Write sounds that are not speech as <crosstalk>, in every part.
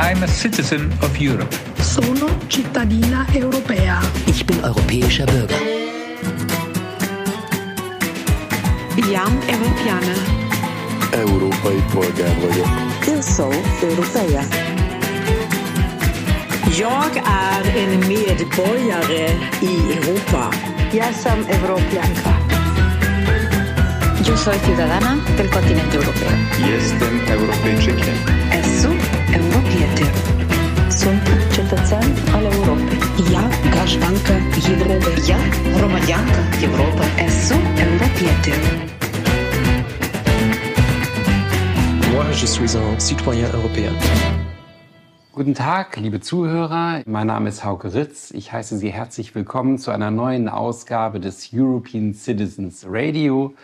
I'm a citizen of Europe. Sono cittadina europea. Ich bin europäischer Bürger. Jam Europeană. Európai polgár vagyok. Eu sou europeia. Jag är en medborgare i Europa. Jag som europeanka. Yo soy ciudadana del continente europeo. Jestem Europejczykiem. Esu europieter. Sunt cetățean al Europei. Ja grażdanka Europy. Ja romanianka Europa. Esu europieter. Moi, je suis un citoyen européen. Guten Tag, liebe Zuhörer. Mein Name ist Hauke Ritz. Ich heiße Sie herzlich willkommen zu einer neuen Ausgabe des European Citizens Radio.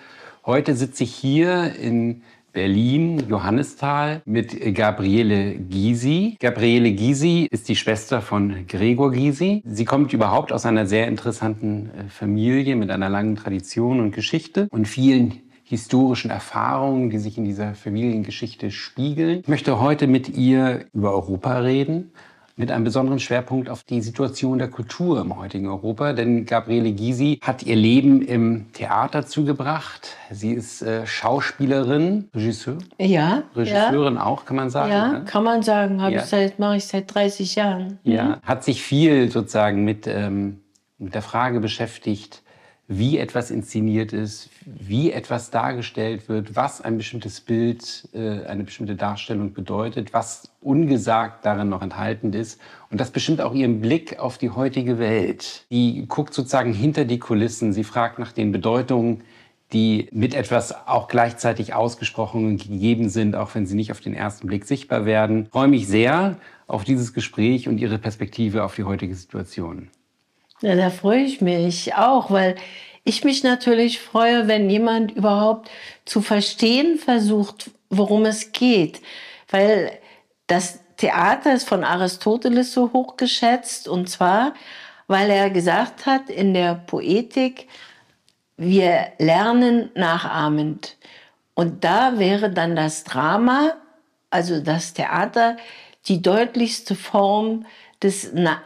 Heute sitze ich hier in Berlin, Johannisthal, mit Gabriele Gysi. Gabriele Gysi ist die Schwester von Gregor Gysi. Sie kommt überhaupt aus einer sehr interessanten äh, Familie mit einer langen Tradition und Geschichte und vielen historischen Erfahrungen, die sich in dieser Familiengeschichte spiegeln. Ich möchte heute mit ihr über Europa reden, mit einem besonderen Schwerpunkt auf die Situation der Kultur im heutigen Europa. Denn Gabriele Gysi hat ihr Leben im Theater zugebracht. Sie ist äh, Schauspielerin, Regisseur. Ja. Regisseurin ja. auch, kann man sagen. Ja, ne? kann man sagen. Hab Ja. ich seit, mache ich seit 30 Jahren. Ja, hat sich viel sozusagen mit, ähm, mit der Frage beschäftigt, wie etwas inszeniert ist, wie etwas dargestellt wird, was ein bestimmtes Bild, äh, eine bestimmte Darstellung bedeutet, was ungesagt darin noch enthalten ist. Und das bestimmt auch ihren Blick auf die heutige Welt. Die guckt sozusagen hinter die Kulissen, sie fragt nach den Bedeutungen, die mit etwas auch gleichzeitig ausgesprochen und gegeben sind, auch wenn sie nicht auf den ersten Blick sichtbar werden. Ich freue mich sehr auf dieses Gespräch und Ihre Perspektive auf die heutige Situation. Ja, da freue ich mich auch, weil ich mich natürlich freue, wenn jemand überhaupt zu verstehen versucht, worum es geht. Weil das Theater ist von Aristoteles so hoch geschätzt und zwar, weil er gesagt hat in der Poetik, wir lernen nachahmend. Und da wäre dann das Drama, also das Theater, die deutlichste Form des Na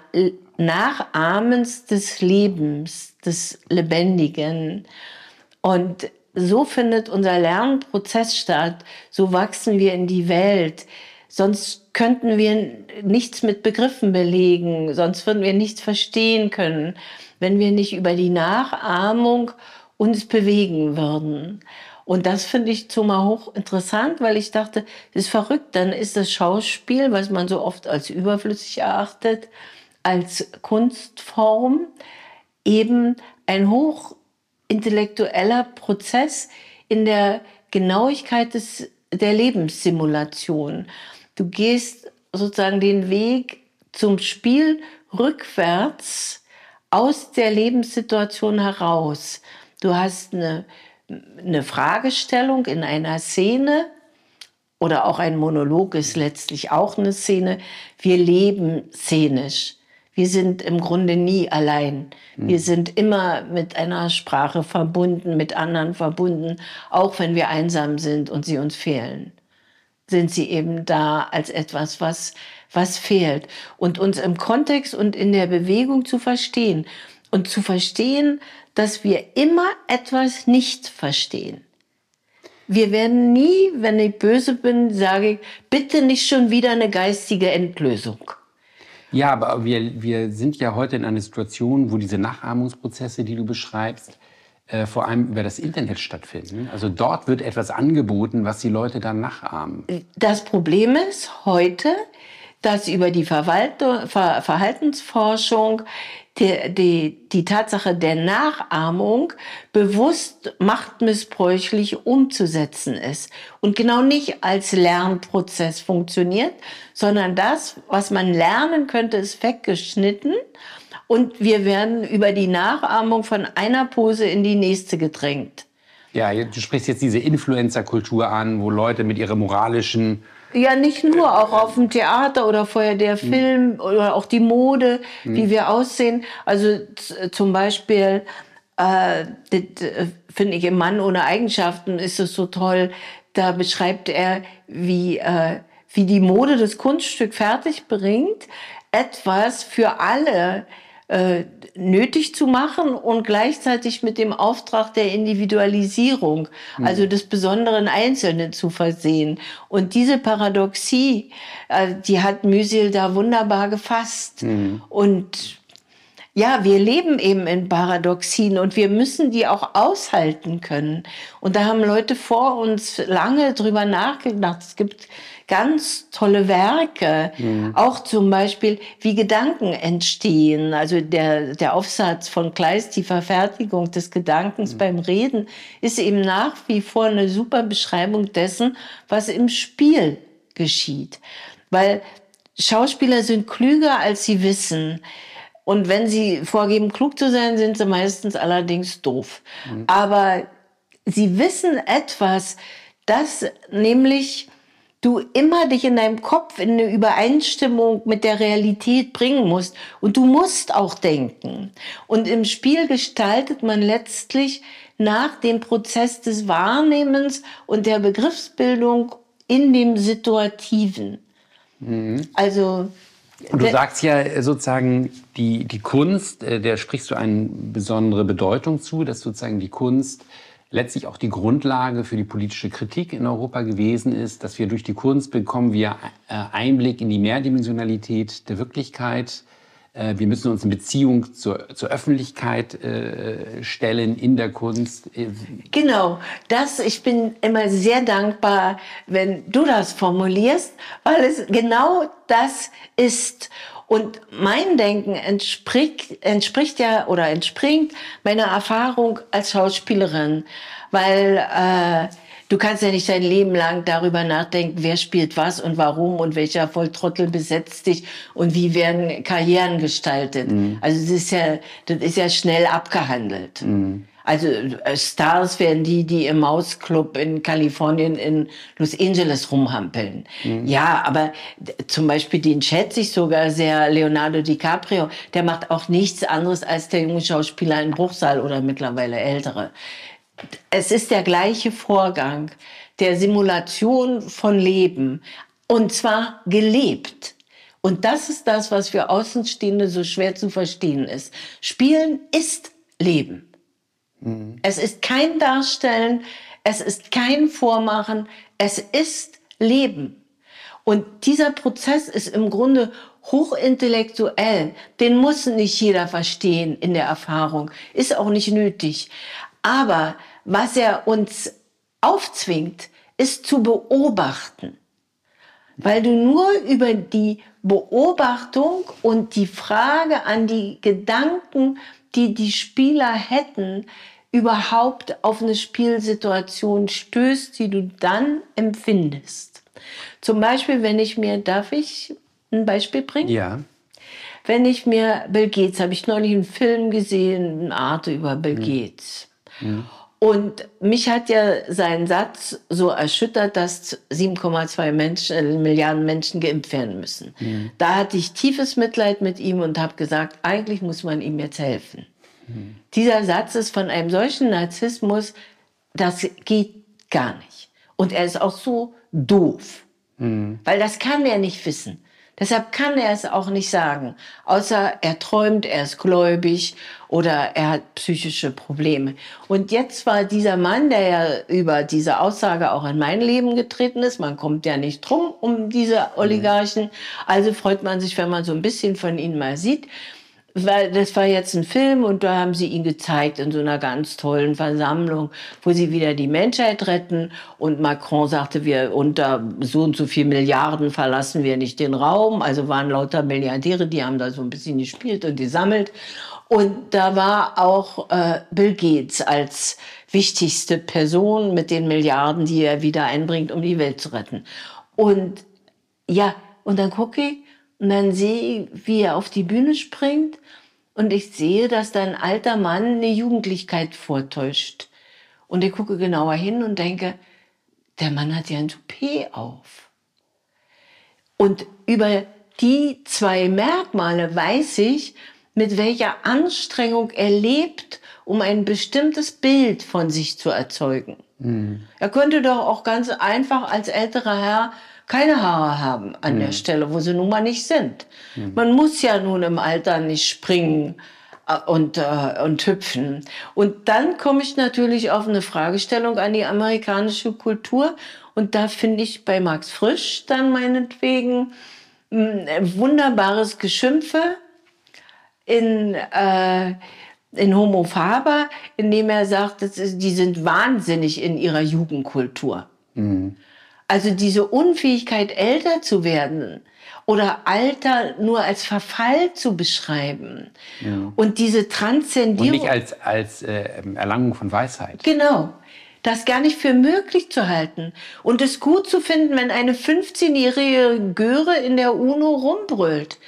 Nachahmens des Lebens, des Lebendigen. Und so findet unser Lernprozess statt. So wachsen wir in die Welt. Sonst könnten wir nichts mit Begriffen belegen. Sonst würden wir nichts verstehen können, wenn wir nicht über die Nachahmung uns bewegen würden. Und das finde ich zumal hoch interessant, weil ich dachte, das ist verrückt. Dann ist das Schauspiel, was man so oft als überflüssig erachtet, als Kunstform eben ein hochintellektueller Prozess in der Genauigkeit des, der Lebenssimulation. Du gehst sozusagen den Weg zum Spiel rückwärts aus der Lebenssituation heraus. Du hast eine, eine Fragestellung in einer Szene oder auch ein Monolog ist letztlich auch eine Szene. Wir leben szenisch. Wir sind im Grunde nie allein. Wir sind immer mit einer Sprache verbunden, mit anderen verbunden, auch wenn wir einsam sind und sie uns fehlen. Sind sie eben da als etwas, was, was fehlt. Und uns im Kontext und in der Bewegung zu verstehen. Und zu verstehen, dass wir immer etwas nicht verstehen. Wir werden nie, wenn ich böse bin, sage ich, bitte nicht schon wieder eine geistige Endlösung. Ja, aber wir, wir sind ja heute in einer Situation, wo diese Nachahmungsprozesse, die du beschreibst, äh, vor allem über das Internet stattfinden. Also dort wird etwas angeboten, was die Leute dann nachahmen. Das Problem ist heute, dass über die Ver, Verhaltensforschung die, die, die Tatsache der Nachahmung bewusst machtmissbräuchlich umzusetzen ist und genau nicht als Lernprozess funktioniert, sondern das, was man lernen könnte, ist weggeschnitten und wir werden über die Nachahmung von einer Pose in die nächste gedrängt. Ja, du sprichst jetzt diese Influencer-Kultur an, wo Leute mit ihrer moralischen Ja, nicht nur, auch auf dem Theater oder vorher der Film oder auch die Mode, wie wir aussehen. Also zum Beispiel, äh, finde ich, im Mann ohne Eigenschaften ist es so toll, da beschreibt er, wie, äh, wie die Mode das Kunststück fertig bringt, etwas für alle äh, nötig zu machen und gleichzeitig mit dem Auftrag der Individualisierung, mhm. also des besonderen Einzelnen zu versehen. Und diese Paradoxie, äh, die hat Müsil da wunderbar gefasst. Mhm. Und ja, wir leben eben in Paradoxien und wir müssen die auch aushalten können. Und da haben Leute vor uns lange drüber nachgedacht. Es gibt ganz tolle Werke, mhm. auch zum Beispiel, wie Gedanken entstehen. Also der, der Aufsatz von Kleist, die Verfertigung des Gedankens mhm. beim Reden, ist eben nach wie vor eine super Beschreibung dessen, was im Spiel geschieht. Weil Schauspieler sind klüger, als sie wissen. Und wenn sie vorgeben, klug zu sein, sind sie meistens allerdings doof. Mhm. Aber sie wissen etwas, das nämlich du immer dich in deinem Kopf in eine Übereinstimmung mit der Realität bringen musst. Und du musst auch denken. Und im Spiel gestaltet man letztlich nach dem Prozess des Wahrnehmens und der Begriffsbildung in dem Situativen. Mhm. Also und du sagst ja sozusagen, die, die Kunst, äh, der sprichst du eine besondere Bedeutung zu, dass sozusagen die Kunst letztlich auch die Grundlage für die politische Kritik in Europa gewesen ist, dass wir durch die Kunst bekommen wir äh, Einblick in die Mehrdimensionalität der Wirklichkeit. Äh, wir müssen uns in Beziehung zur, zur Öffentlichkeit äh, stellen in der Kunst. Genau, das, ich bin immer sehr dankbar, wenn du das formulierst, weil es genau das ist. Und mein Denken entspricht, entspricht ja oder entspringt meiner Erfahrung als Schauspielerin, weil äh, du kannst ja nicht dein Leben lang darüber nachdenken, wer spielt was und warum und welcher Volltrottel besetzt dich und wie werden Karrieren gestaltet. Mhm. Also das ist ja, das ist ja schnell abgehandelt. Mhm. Also äh, Stars werden die, die im Mausclub in Kalifornien in Los Angeles rumhampeln. Mhm. Ja, aber zum Beispiel den schätze ich sogar sehr, Leonardo DiCaprio. Der macht auch nichts anderes als der junge Schauspieler in Bruchsal oder mittlerweile ältere. Es ist der gleiche Vorgang der Simulation von Leben. Und zwar gelebt. Und das ist das, was für Außenstehende so schwer zu verstehen ist. Spielen ist Leben. Mhm. Es ist kein Darstellen, es ist kein Vormachen, es ist Leben. Und dieser Prozess ist im Grunde hochintellektuell. Den muss nicht jeder verstehen in der Erfahrung, ist auch nicht nötig. Aber was er uns aufzwingt, ist zu beobachten. Weil du nur über die Beobachtung und die Frage an die Gedanken die die Spieler hätten, überhaupt auf eine Spielsituation stößt, die du dann empfindest. Zum Beispiel, wenn ich mir, darf ich ein Beispiel bringen? Ja. Wenn ich mir Bill Gates, habe ich neulich einen Film gesehen, eine Art über Bill mhm. Gates. Mhm. Und mich hat ja sein Satz so erschüttert, dass 7,2 Menschen, äh, Milliarden Menschen geimpft werden müssen. Mhm. Da hatte ich tiefes Mitleid mit ihm und habe gesagt, eigentlich muss man ihm jetzt helfen. Mhm. Dieser Satz ist von einem solchen Narzissmus, das geht gar nicht. Und er ist auch so doof, mhm. weil das kann er nicht wissen. Deshalb kann er es auch nicht sagen, außer er träumt, er ist gläubig oder er hat psychische Probleme. Und jetzt war dieser Mann, der ja über diese Aussage auch in mein Leben getreten ist, man kommt ja nicht drum um diese Oligarchen, also freut man sich, wenn man so ein bisschen von ihnen mal sieht weil das war jetzt ein Film und da haben sie ihn gezeigt in so einer ganz tollen Versammlung, wo sie wieder die Menschheit retten und Macron sagte, wir unter so und so viel Milliarden verlassen wir nicht den Raum. Also waren lauter Milliardäre, die haben da so ein bisschen gespielt und gesammelt. Und da war auch äh, Bill Gates als wichtigste Person mit den Milliarden, die er wieder einbringt, um die Welt zu retten. Und ja, und dann gucke ich und dann sehe ich, wie er auf die Bühne springt und ich sehe, dass da ein alter Mann eine Jugendlichkeit vortäuscht. Und ich gucke genauer hin und denke, der Mann hat ja ein Toupet auf. Und über die zwei Merkmale weiß ich, mit welcher Anstrengung er lebt, um ein bestimmtes Bild von sich zu erzeugen. Mhm. Er könnte doch auch ganz einfach als älterer Herr keine Haare haben an mhm. der Stelle, wo sie nun mal nicht sind. Mhm. Man muss ja nun im Alter nicht springen äh, und, äh, und hüpfen. Und dann komme ich natürlich auf eine Fragestellung an die amerikanische Kultur. Und da finde ich bei Max Frisch dann meinetwegen ein wunderbares Geschimpfe in, äh, in Homo Faber, indem er sagt, das ist, die sind wahnsinnig in ihrer Jugendkultur. Mhm. Also diese Unfähigkeit, älter zu werden oder Alter nur als Verfall zu beschreiben ja. und diese Transzendierung. Und nicht als, als äh, Erlangung von Weisheit. Genau. Das gar nicht für möglich zu halten und es gut zu finden, wenn eine 15-jährige Göre in der UNO rumbrüllt.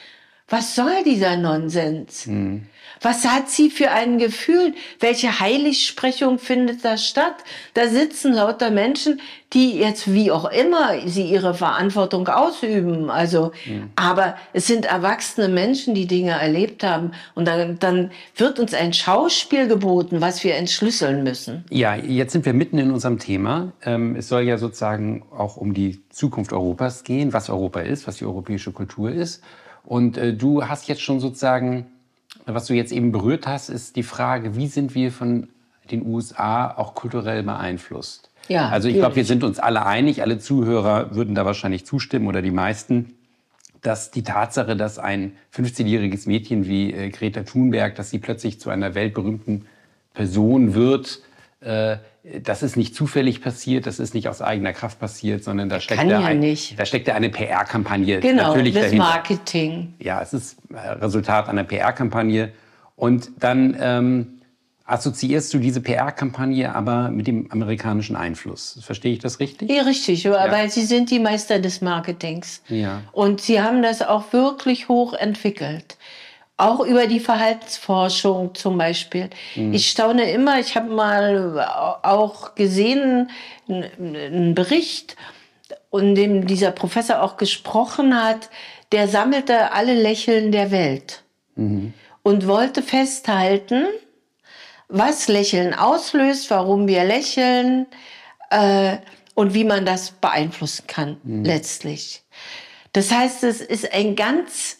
Was soll dieser Nonsens? Mhm. Was hat sie für ein Gefühl? Welche Heiligsprechung findet da statt? Da sitzen lauter Menschen, die jetzt wie auch immer sie ihre Verantwortung ausüben. Also, mhm. aber es sind erwachsene Menschen, die Dinge erlebt haben. Und dann, dann wird uns ein Schauspiel geboten, was wir entschlüsseln müssen. Ja, jetzt sind wir mitten in unserem Thema. Ähm, es soll ja sozusagen auch um die Zukunft Europas gehen, was Europa ist, was die europäische Kultur ist. Und äh, du hast jetzt schon sozusagen was du jetzt eben berührt hast, ist die Frage, wie sind wir von den USA auch kulturell beeinflusst? Ja, also ich glaube, wir sind uns alle einig, alle Zuhörer würden da wahrscheinlich zustimmen oder die meisten, dass die Tatsache, dass ein 15-jähriges Mädchen wie äh, Greta Thunberg, dass sie plötzlich zu einer weltberühmten Person wird, äh, das ist nicht zufällig passiert, das ist nicht aus eigener Kraft passiert, sondern da steckt, ja ein, da steckt eine PR-Kampagne genau, natürlich das dahinter. Marketing. Ja, es ist äh, Resultat einer PR-Kampagne. Und dann ähm, assoziierst du diese PR-Kampagne aber mit dem amerikanischen Einfluss. Verstehe ich das richtig? Ja, richtig, ja. weil sie sind die Meister des Marketings. Ja. Und sie haben das auch wirklich hoch entwickelt auch über die Verhaltensforschung zum Beispiel. Mhm. Ich staune immer, ich habe mal auch gesehen, einen Bericht, in dem dieser Professor auch gesprochen hat, der sammelte alle Lächeln der Welt mhm. und wollte festhalten, was Lächeln auslöst, warum wir lächeln äh, und wie man das beeinflussen kann mhm. letztlich. Das heißt, es ist ein ganz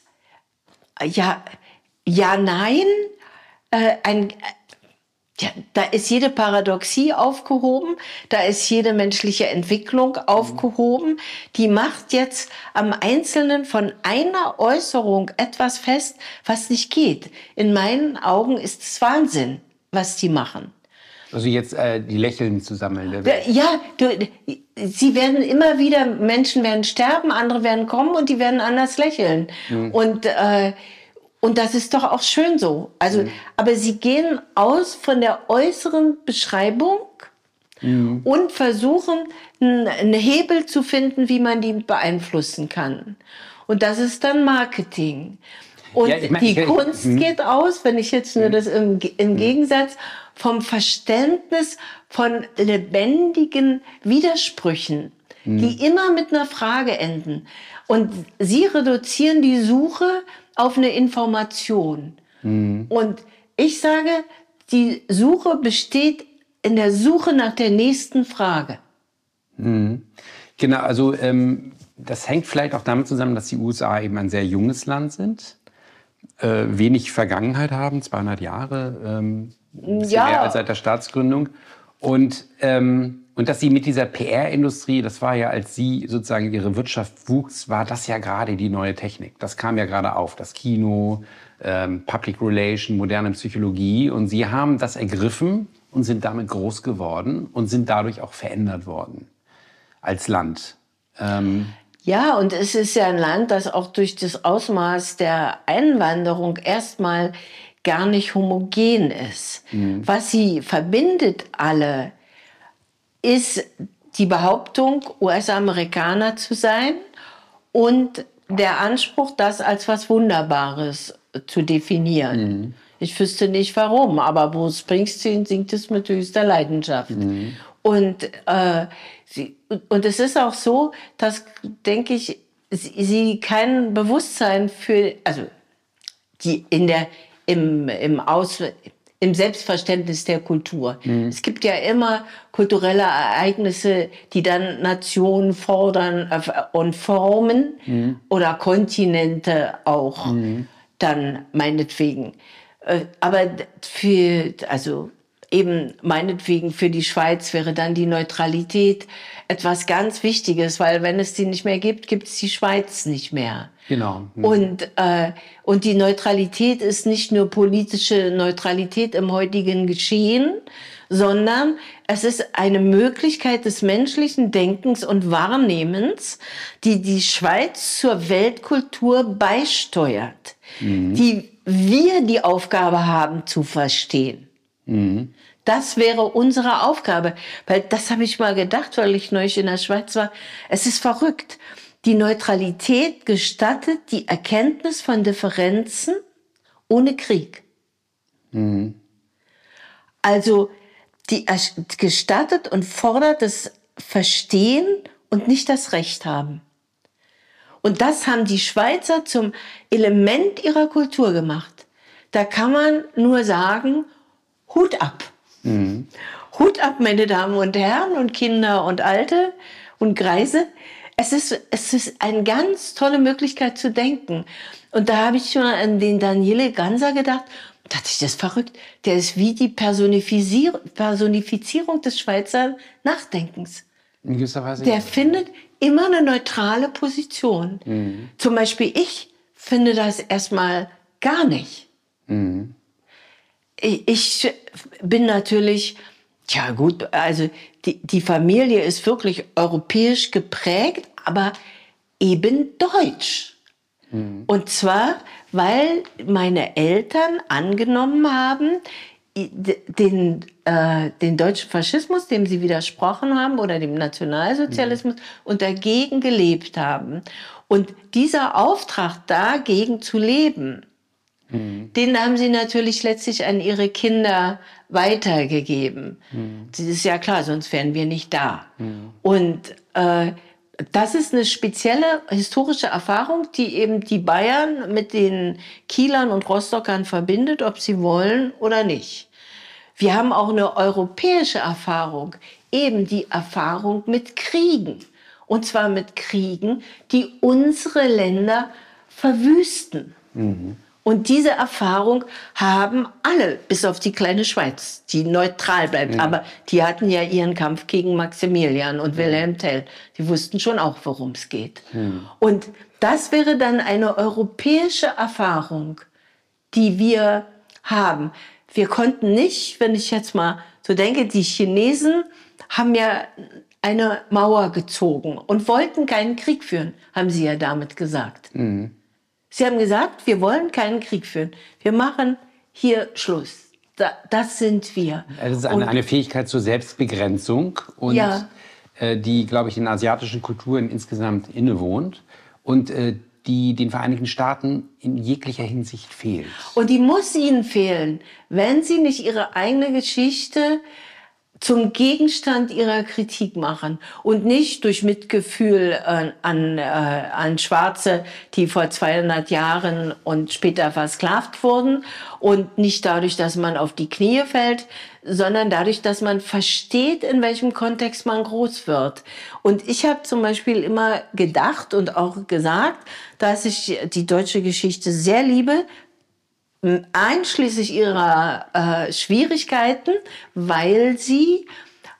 ja ja, nein, äh, ein, ja, da ist jede Paradoxie aufgehoben, da ist jede menschliche Entwicklung aufgehoben. Die macht jetzt am Einzelnen von einer Äußerung etwas fest, was nicht geht. In meinen Augen ist es Wahnsinn, was die machen. Also jetzt äh, die Lächeln zu sammeln. Ja, du, sie werden immer wieder, Menschen werden sterben, andere werden kommen und die werden anders lächeln. Mhm. Und äh, und das ist doch auch schön so. Also, mhm. aber sie gehen aus von der äußeren Beschreibung mhm. und versuchen, einen Hebel zu finden, wie man die beeinflussen kann. Und das ist dann Marketing. Und ja, ich mein, die ich, Kunst ich, mhm. geht aus, wenn ich jetzt nur mhm. das im, im mhm. Gegensatz vom Verständnis von lebendigen Widersprüchen, die immer mit einer Frage enden. Und sie reduzieren die Suche auf eine Information. Mhm. Und ich sage, die Suche besteht in der Suche nach der nächsten Frage. Mhm. Genau, also ähm, das hängt vielleicht auch damit zusammen, dass die USA eben ein sehr junges Land sind, äh, wenig Vergangenheit haben, 200 Jahre, ähm, ja. mehr als seit der Staatsgründung. Und ähm, und dass sie mit dieser PR-Industrie, das war ja, als sie sozusagen ihre Wirtschaft wuchs, war das ja gerade die neue Technik. Das kam ja gerade auf, das Kino, ähm, Public Relation, moderne Psychologie. Und sie haben das ergriffen und sind damit groß geworden und sind dadurch auch verändert worden als Land. Ähm, ja, und es ist ja ein Land, das auch durch das Ausmaß der Einwanderung erstmal gar nicht homogen ist. Mhm. Was sie verbindet alle, ist die Behauptung, US-Amerikaner zu sein und der Anspruch, das als was Wunderbares zu definieren. Mhm. Ich wüsste nicht warum, aber Bruce Springsteen singt es mit höchster Leidenschaft. Mhm. Und, äh, sie, und es ist auch so, dass, denke ich, sie, sie kein Bewusstsein für, also die in der, im, im Aus, im Selbstverständnis der Kultur. Mhm. Es gibt ja immer kulturelle Ereignisse, die dann Nationen fordern und formen mhm. oder Kontinente auch mhm. dann meinetwegen. Äh, aber für, also eben meinetwegen für die Schweiz wäre dann die Neutralität etwas ganz Wichtiges, weil wenn es die nicht mehr gibt, gibt es die Schweiz nicht mehr. Genau. Mhm. Und, äh, und die Neutralität ist nicht nur politische Neutralität im heutigen Geschehen, sondern es ist eine Möglichkeit des menschlichen Denkens und Wahrnehmens, die die Schweiz zur Weltkultur beisteuert, mhm. die wir die Aufgabe haben zu verstehen. Mhm. Das wäre unsere Aufgabe. Weil das habe ich mal gedacht, weil ich neulich in der Schweiz war. Es ist verrückt. Die Neutralität gestattet die Erkenntnis von Differenzen ohne Krieg. Mhm. Also die gestattet und fordert das Verstehen und nicht das Recht haben. Und das haben die Schweizer zum Element ihrer Kultur gemacht. Da kann man nur sagen, Hut ab. Mhm. Hut ab, meine Damen und Herren und Kinder und Alte und Greise. Es ist, es ist eine ganz tolle Möglichkeit zu denken. Und da habe ich schon an den Daniele Ganser gedacht. Da dachte ich, das ist verrückt. Der ist wie die Personifizierung des Schweizer Nachdenkens. In gewisser Weise. Der findet immer eine neutrale Position. Mhm. Zum Beispiel ich finde das erstmal gar nicht. Mhm ich bin natürlich, ja gut, also die, die Familie ist wirklich europäisch geprägt, aber eben deutsch. Mhm. Und zwar, weil meine Eltern angenommen haben, den, äh, den deutschen Faschismus, dem sie widersprochen haben, oder dem Nationalsozialismus mhm. und dagegen gelebt haben. Und dieser Auftrag, dagegen zu leben, Mhm. Den haben sie natürlich letztlich an ihre Kinder weitergegeben. Mhm. Das ist ja klar, sonst wären wir nicht da. Mhm. Und äh, das ist eine spezielle historische Erfahrung, die eben die Bayern mit den Kielern und Rostockern verbindet, ob sie wollen oder nicht. Wir haben auch eine europäische Erfahrung, eben die Erfahrung mit Kriegen. Und zwar mit Kriegen, die unsere Länder verwüsten. Mhm. Und diese Erfahrung haben alle, bis auf die kleine Schweiz, die neutral bleibt. Ja. Aber die hatten ja ihren Kampf gegen Maximilian und Wilhelm Tell. Die wussten schon auch, worum es geht. Ja. Und das wäre dann eine europäische Erfahrung, die wir haben. Wir konnten nicht, wenn ich jetzt mal so denke, die Chinesen haben ja eine Mauer gezogen und wollten keinen Krieg führen, haben sie ja damit gesagt. Mhm. Sie haben gesagt, wir wollen keinen Krieg führen. Wir machen hier Schluss. Da, das sind wir. Es ist eine, eine, Fähigkeit zur Selbstbegrenzung und ja. äh, die, glaube ich, in asiatischen Kulturen insgesamt innewohnt und äh, die den Vereinigten Staaten in jeglicher Hinsicht fehlt. Und die muss ihnen fehlen, wenn sie nicht ihre eigene Geschichte zum Gegenstand ihrer Kritik machen und nicht durch Mitgefühl äh, an, äh, an Schwarze, die vor 200 Jahren und später versklavt wurden und nicht dadurch, dass man auf die Knie fällt, sondern dadurch, dass man versteht, in welchem Kontext man groß wird. Und ich habe zum Beispiel immer gedacht und auch gesagt, dass ich die deutsche Geschichte sehr liebe, einschließlich ihrer äh, Schwierigkeiten, weil sie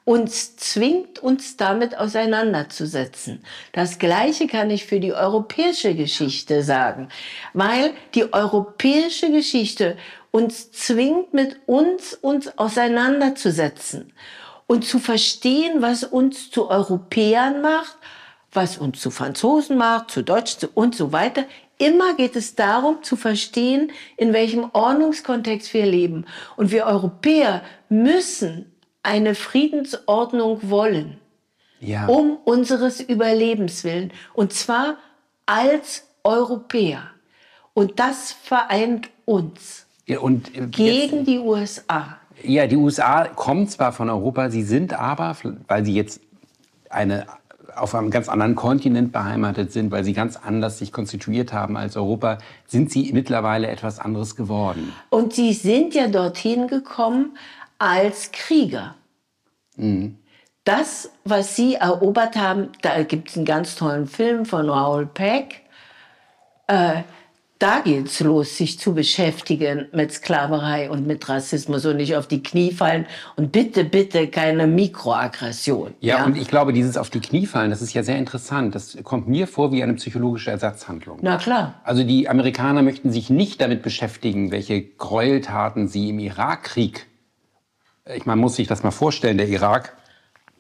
uns zwingt, uns damit auseinanderzusetzen. Das Gleiche kann ich für die europäische Geschichte sagen, weil die europäische Geschichte uns zwingt, mit uns uns auseinanderzusetzen und zu verstehen, was uns zu Europäern macht, was uns zu Franzosen macht, zu Deutschen und so weiter, Immer geht es darum zu verstehen, in welchem Ordnungskontext wir leben. Und wir Europäer müssen eine Friedensordnung wollen. Ja. Um unseres Überlebens willen. Und zwar als Europäer. Und das vereint uns. Ja, und gegen jetzt, die USA. Ja, die USA kommen zwar von Europa, sie sind aber, weil sie jetzt eine auf einem ganz anderen Kontinent beheimatet sind, weil sie ganz anders sich konstituiert haben als Europa, sind sie mittlerweile etwas anderes geworden. Und sie sind ja dorthin gekommen als Krieger. Mhm. Das, was sie erobert haben, da gibt es einen ganz tollen Film von Raoul Peck. Äh, da geht es los, sich zu beschäftigen mit Sklaverei und mit Rassismus und nicht auf die Knie fallen und bitte, bitte keine Mikroaggression. Ja, ja, und ich glaube, dieses auf die Knie fallen, das ist ja sehr interessant. Das kommt mir vor wie eine psychologische Ersatzhandlung. Na klar. Also die Amerikaner möchten sich nicht damit beschäftigen, welche Gräueltaten sie im Irakkrieg, ich meine, man muss sich das mal vorstellen, der Irak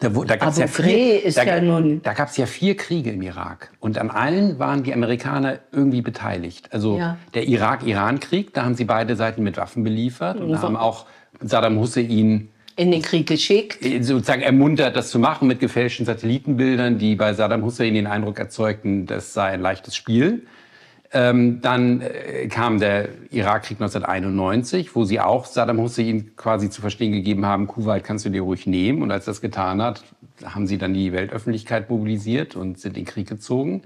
da, da gab es ja, vier, ist da, ja nun da gab's ja vier Kriege im Irak. Und an allen waren die Amerikaner irgendwie beteiligt. Also ja. der Irak-Iran-Krieg, da haben sie beide Seiten mit Waffen beliefert. Und da haben auch Saddam Hussein in den Krieg geschickt. Äh, sozusagen ermuntert, das zu machen mit gefälschten Satellitenbildern, die bei Saddam Hussein den Eindruck erzeugten, das sei ein leichtes Spiel. Ähm, dann äh, kam der Irakkrieg 1991, wo sie auch Saddam Hussein quasi zu verstehen gegeben haben, Kuwait kannst du dir ruhig nehmen. Und als das getan hat, haben sie dann die Weltöffentlichkeit mobilisiert und sind in den Krieg gezogen.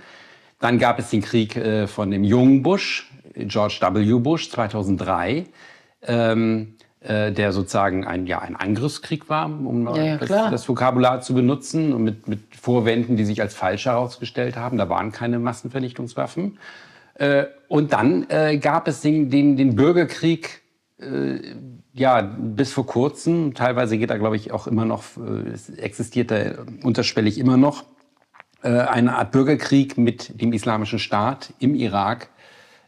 Dann gab es den Krieg äh, von dem jungen Bush, George W. Bush 2003. Ähm, äh, der sozusagen ein, ja, ein Angriffskrieg war, um ja, ja, das, das, Vokabular zu benutzen, und mit, mit Vorwänden, die sich als falsch herausgestellt haben. Da waren keine Massenvernichtungswaffen. Äh, und dann äh, gab es den, den, den Bürgerkrieg, äh, ja, bis vor kurzem. Teilweise geht da, glaube ich, auch immer noch, äh, existiert da unterschwellig immer noch äh, eine Art Bürgerkrieg mit dem Islamischen Staat im Irak.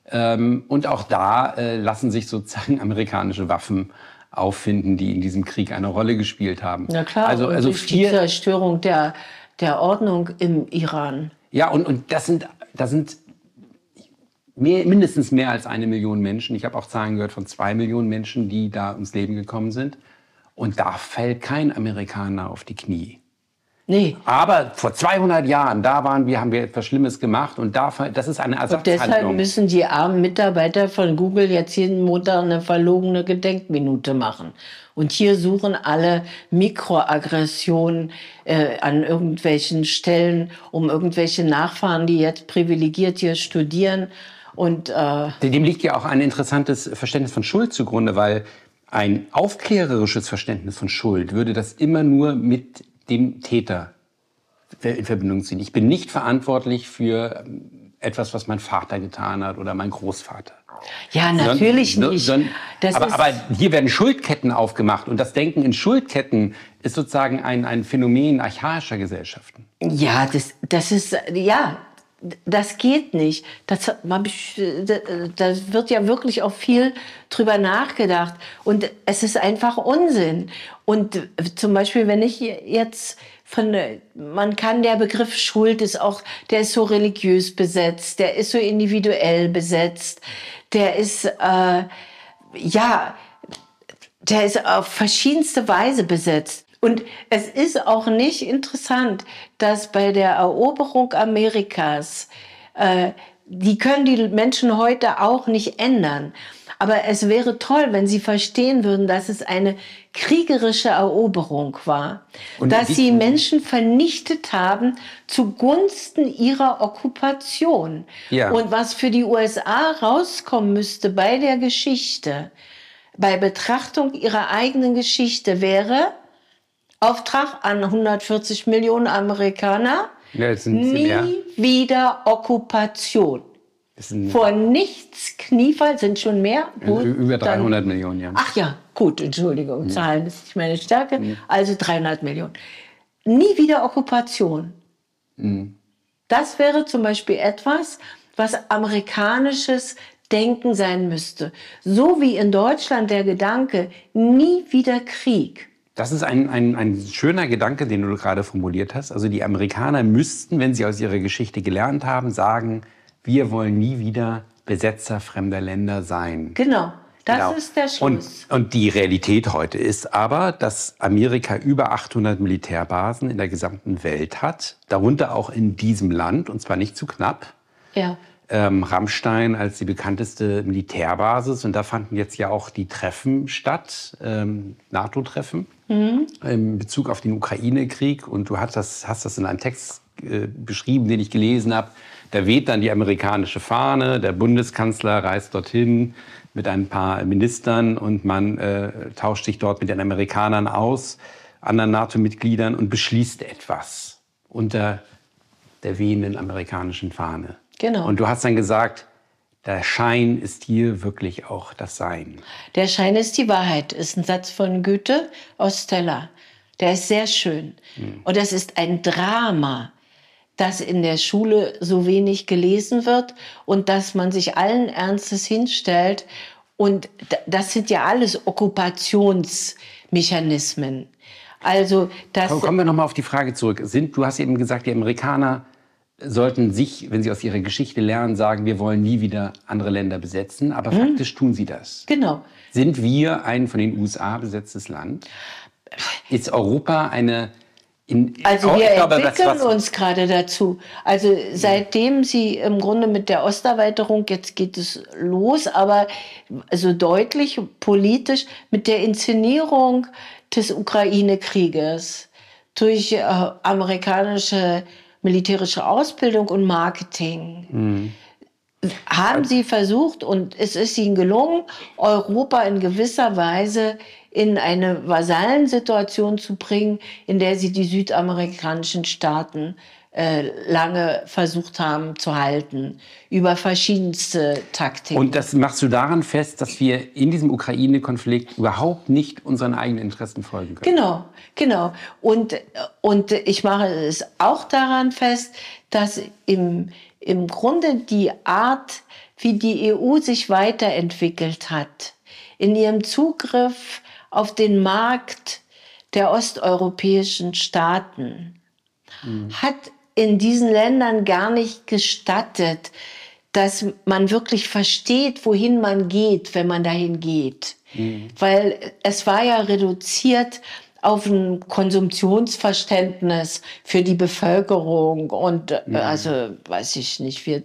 Ähm, und auch da lassen sich sozusagen <laughs> amerikanische Waffen auffinden, die in diesem Krieg eine Rolle gespielt haben. Ja klar, also, also vier, die Zerstörung der, der Ordnung im Iran. Ja, und, und das sind, das sind mehr, mindestens mehr als eine Million Menschen. Ich habe auch Zahlen gehört von zwei Millionen Menschen, die da ums Leben gekommen sind. Und da fällt kein Amerikaner auf die Knie. Nee. Aber vor 200 Jahren, da waren wir, haben wir etwas Schlimmes gemacht und da, das ist eine Ersatzhandlung. Und deshalb müssen die armen Mitarbeiter von Google jetzt jeden Montag eine verlogene Gedenkminute machen. Und hier suchen alle Mikroaggressionen äh, an irgendwelchen Stellen, um irgendwelche Nachfahren, die jetzt privilegiert hier studieren, und, äh Dem liegt ja auch ein interessantes Verständnis von Schuld zugrunde, weil ein aufklärerisches Verständnis von Schuld würde das immer nur mit dem Täter in Verbindung ziehen. Ich bin nicht verantwortlich für ähm, etwas, was mein Vater getan hat oder mein Großvater. Ja, natürlich sondern, nicht. Sondern, aber, aber, hier werden Schuldketten aufgemacht und das Denken in Schuldketten ist sozusagen ein, ein Phänomen archaischer Gesellschaften. Ja, das, das ist, ja, das geht nicht. Das, da wird ja wirklich auch viel drüber nachgedacht. Und es ist einfach Unsinn. Und zum Beispiel, wenn ich jetzt von, man kann der Begriff Schuld ist auch, der ist so religiös besetzt, der ist so individuell besetzt, der ist, äh, ja, der ist auf verschiedenste Weise besetzt. Und es ist auch nicht interessant, dass bei der Eroberung Amerikas, äh, die können die Menschen heute auch nicht ändern. Aber es wäre toll, wenn sie verstehen würden, dass es eine kriegerische Eroberung war, Und dass sie Menschen vernichtet haben zugunsten ihrer Okkupation. Ja. Und was für die USA rauskommen müsste bei der Geschichte, bei Betrachtung ihrer eigenen Geschichte wäre, Auftrag an 140 Millionen Amerikaner. Ja, nie mehr. wieder Okkupation. Vor nichts Kniefall sind schon mehr. Gut, Über 300 dann, Millionen, ja. Ach ja, gut, Entschuldigung, mhm. Zahlen ist nicht meine Stärke. Mhm. Also 300 Millionen. Nie wieder Okkupation. Mhm. Das wäre zum Beispiel etwas, was amerikanisches Denken sein müsste. So wie in Deutschland der Gedanke, nie wieder Krieg. Das ist ein, ein, ein schöner Gedanke, den du gerade formuliert hast. Also die Amerikaner müssten, wenn sie aus ihrer Geschichte gelernt haben, sagen, wir wollen nie wieder Besetzer fremder Länder sein. Genau. Das genau. ist der Schluss. Und, und die Realität heute ist aber, dass Amerika über 800 Militärbasen in der gesamten Welt hat, darunter auch in diesem Land, und zwar nicht zu knapp. Ja ähm, Rammstein als die bekannteste Militärbasis. Und da fanden jetzt ja auch die Treffen statt, ähm, NATO-Treffen, mhm. in Bezug auf den Ukraine-Krieg. Und du hast das, hast das in einem Text äh, beschrieben, den ich gelesen habe. Da weht dann die amerikanische Fahne, der Bundeskanzler reist dorthin mit ein paar Ministern und man äh, tauscht sich dort mit den Amerikanern aus, anderen NATO-Mitgliedern und beschließt etwas unter der wehenden amerikanischen Fahne. Genau. Und du hast dann gesagt, der Schein ist hier wirklich auch das Sein. Der Schein ist die Wahrheit, ist ein Satz von Goethe aus Stella. Der ist sehr schön. Hm. Und das ist ein Drama, dass in der Schule so wenig gelesen wird und dass man sich allen Ernstes hinstellt. Und das sind ja alles Okkupationsmechanismen. Also das Kommen wir noch mal auf die Frage zurück. Sind, du hast eben gesagt, die Amerikaner sollten sich, wenn sie aus ihrer Geschichte lernen, sagen, wir wollen nie wieder andere Länder besetzen. Aber hm. faktisch tun sie das. Genau. Sind wir ein von den USA besetztes Land? Ist Europa eine in, also wir glaube, entwickeln was, was uns gerade dazu. Also seitdem sie im Grunde mit der Osterweiterung, jetzt geht es los, aber also deutlich politisch mit der Inszenierung des Ukraine-Krieges durch äh, amerikanische militärische Ausbildung und Marketing. Mhm. Haben sie versucht und es ist ihnen gelungen, Europa in gewisser Weise in eine Vasallensituation zu bringen, in der sie die südamerikanischen Staaten lange versucht haben zu halten, über verschiedenste Taktiken. Und das machst du daran fest, dass wir in diesem Ukraine-Konflikt überhaupt nicht unseren eigenen Interessen folgen können? Genau, genau. Und, und ich mache es auch daran fest, dass im, im Grunde die Art, wie die EU sich weiterentwickelt hat, in ihrem Zugriff auf den Markt der osteuropäischen Staaten mhm. hat in diesen Ländern gar nicht gestattet, dass man wirklich versteht, wohin man geht, wenn man dahin geht. Mhm. Weil es war ja reduziert auf ein Konsumptionsverständnis für die Bevölkerung und äh, mhm. also weiß ich nicht, wir,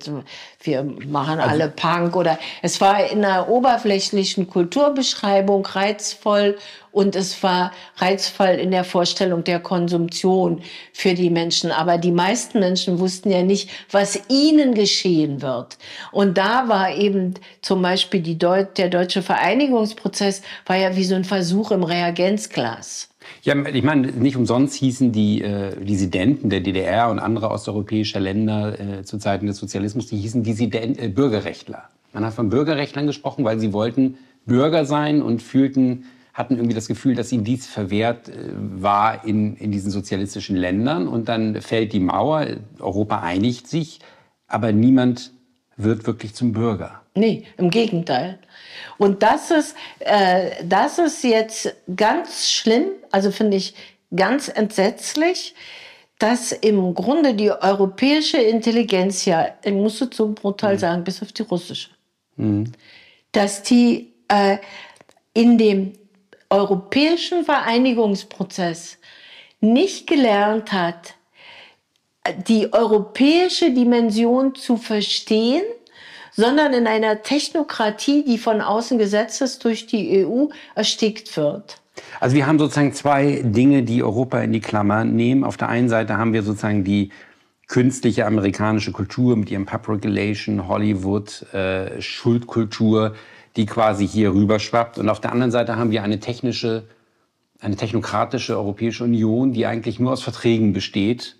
wir machen also, alle Punk oder es war in einer oberflächlichen Kulturbeschreibung reizvoll und es war reizvoll in der Vorstellung der Konsumption für die Menschen. Aber die meisten Menschen wussten ja nicht, was ihnen geschehen wird. Und da war eben zum Beispiel die Deut der deutsche Vereinigungsprozess war ja wie so ein Versuch im Reagenzglas. Ja, ich meine, nicht umsonst hießen die äh, Dissidenten der DDR und anderer osteuropäischer Länder äh, zu Zeiten des Sozialismus, die hießen Dissident, äh, Bürgerrechtler. Man hat von Bürgerrechtlern gesprochen, weil sie wollten Bürger sein und fühlten, hatten irgendwie das Gefühl, dass ihnen dies verwehrt äh, war in, in diesen sozialistischen Ländern. Und dann fällt die Mauer, Europa einigt sich, aber niemand wird wirklich zum Bürger. Nee, im Gegenteil. Und das ist, äh, das ist jetzt ganz schlimm, also finde ich ganz entsetzlich, dass im Grunde die europäische Intelligenz, ja, ich muss so brutal mhm. sagen, bis auf die russische, mhm. dass die äh, in dem europäischen Vereinigungsprozess nicht gelernt hat, die europäische Dimension zu verstehen, sondern in einer Technokratie, die von außen gesetzt ist, durch die EU erstickt wird. Also wir haben sozusagen zwei Dinge, die Europa in die Klammer nehmen. Auf der einen Seite haben wir sozusagen die künstliche amerikanische Kultur mit ihrem Pub Regulation, Hollywood, äh, Schuldkultur, die quasi hier rüberschwappt. Und auf der anderen Seite haben wir eine technische, eine technokratische Europäische Union, die eigentlich nur aus Verträgen besteht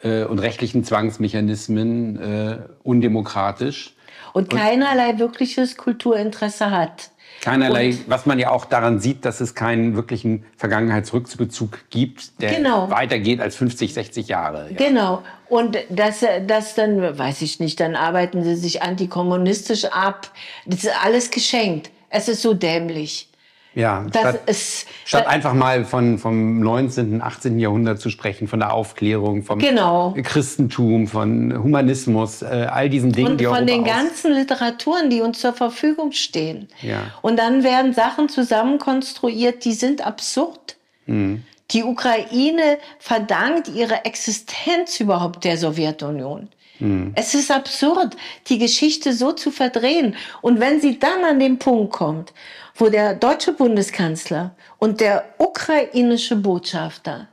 äh, und rechtlichen Zwangsmechanismen, äh, undemokratisch. Und keinerlei wirkliches Kulturinteresse hat. Keinerlei, und, was man ja auch daran sieht, dass es keinen wirklichen Vergangenheitsrückbezug gibt, der genau. weitergeht als 50, 60 Jahre. Ja. Genau. Und das, das dann, weiß ich nicht, dann arbeiten sie sich antikommunistisch ab. Das ist alles geschenkt. Es ist so dämlich. Ja, das statt, ist, statt einfach mal von, vom 19., 18. Jahrhundert zu sprechen, von der Aufklärung, vom genau. Christentum, von Humanismus, äh, all diesen Dingen, Und die von den ganzen Literaturen, die uns zur Verfügung stehen. Ja. Und dann werden Sachen zusammenkonstruiert, die sind absurd. Mhm. Die Ukraine verdankt ihre Existenz überhaupt der Sowjetunion. Mhm. Es ist absurd, die Geschichte so zu verdrehen. Und wenn sie dann an den Punkt kommt, wo der deutsche Bundeskanzler und der ukrainische Botschafter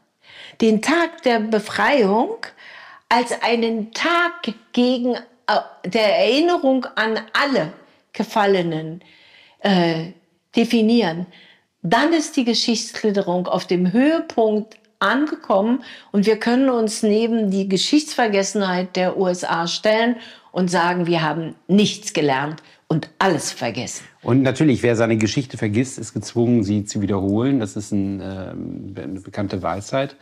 den Tag der Befreiung als einen Tag gegen äh, der Erinnerung an alle Gefallenen äh, definieren, dann ist die Geschichtsklitterung auf dem Höhepunkt angekommen und wir können uns neben die Geschichtsvergessenheit der USA stellen und sagen, wir haben nichts gelernt und alles vergessen. Und natürlich, wer seine Geschichte vergisst, ist gezwungen, sie zu wiederholen. Das ist ein, äh, eine bekannte Weisheit.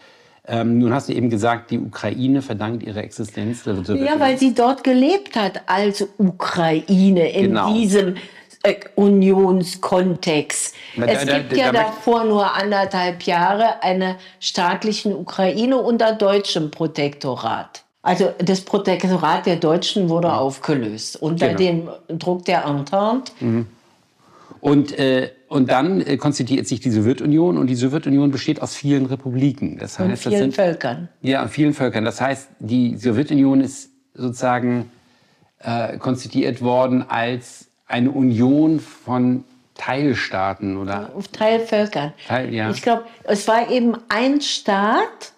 Ähm, nun hast du eben gesagt, die Ukraine verdankt ihre Existenz. Ja, weil sie dort gelebt hat als Ukraine in genau. diesem äh, Unionskontext. Da, es da, gibt da, ja davor nur anderthalb Jahre eine staatlichen Ukraine unter deutschem Protektorat. Also das Protektorat der Deutschen wurde mhm. aufgelöst unter genau. dem Druck der Entente. Mhm. Und, äh, und dann äh, konstituiert sich die Sowjetunion und die Sowjetunion besteht aus vielen Republiken. Das heißt, und vielen das sind, Völkern. Ja, vielen Völkern. Das heißt, die Sowjetunion ist sozusagen äh, konstituiert worden als eine Union von Teilstaaten oder Teilvölkern. Teil, ja. Ich glaube, es war eben ein Staat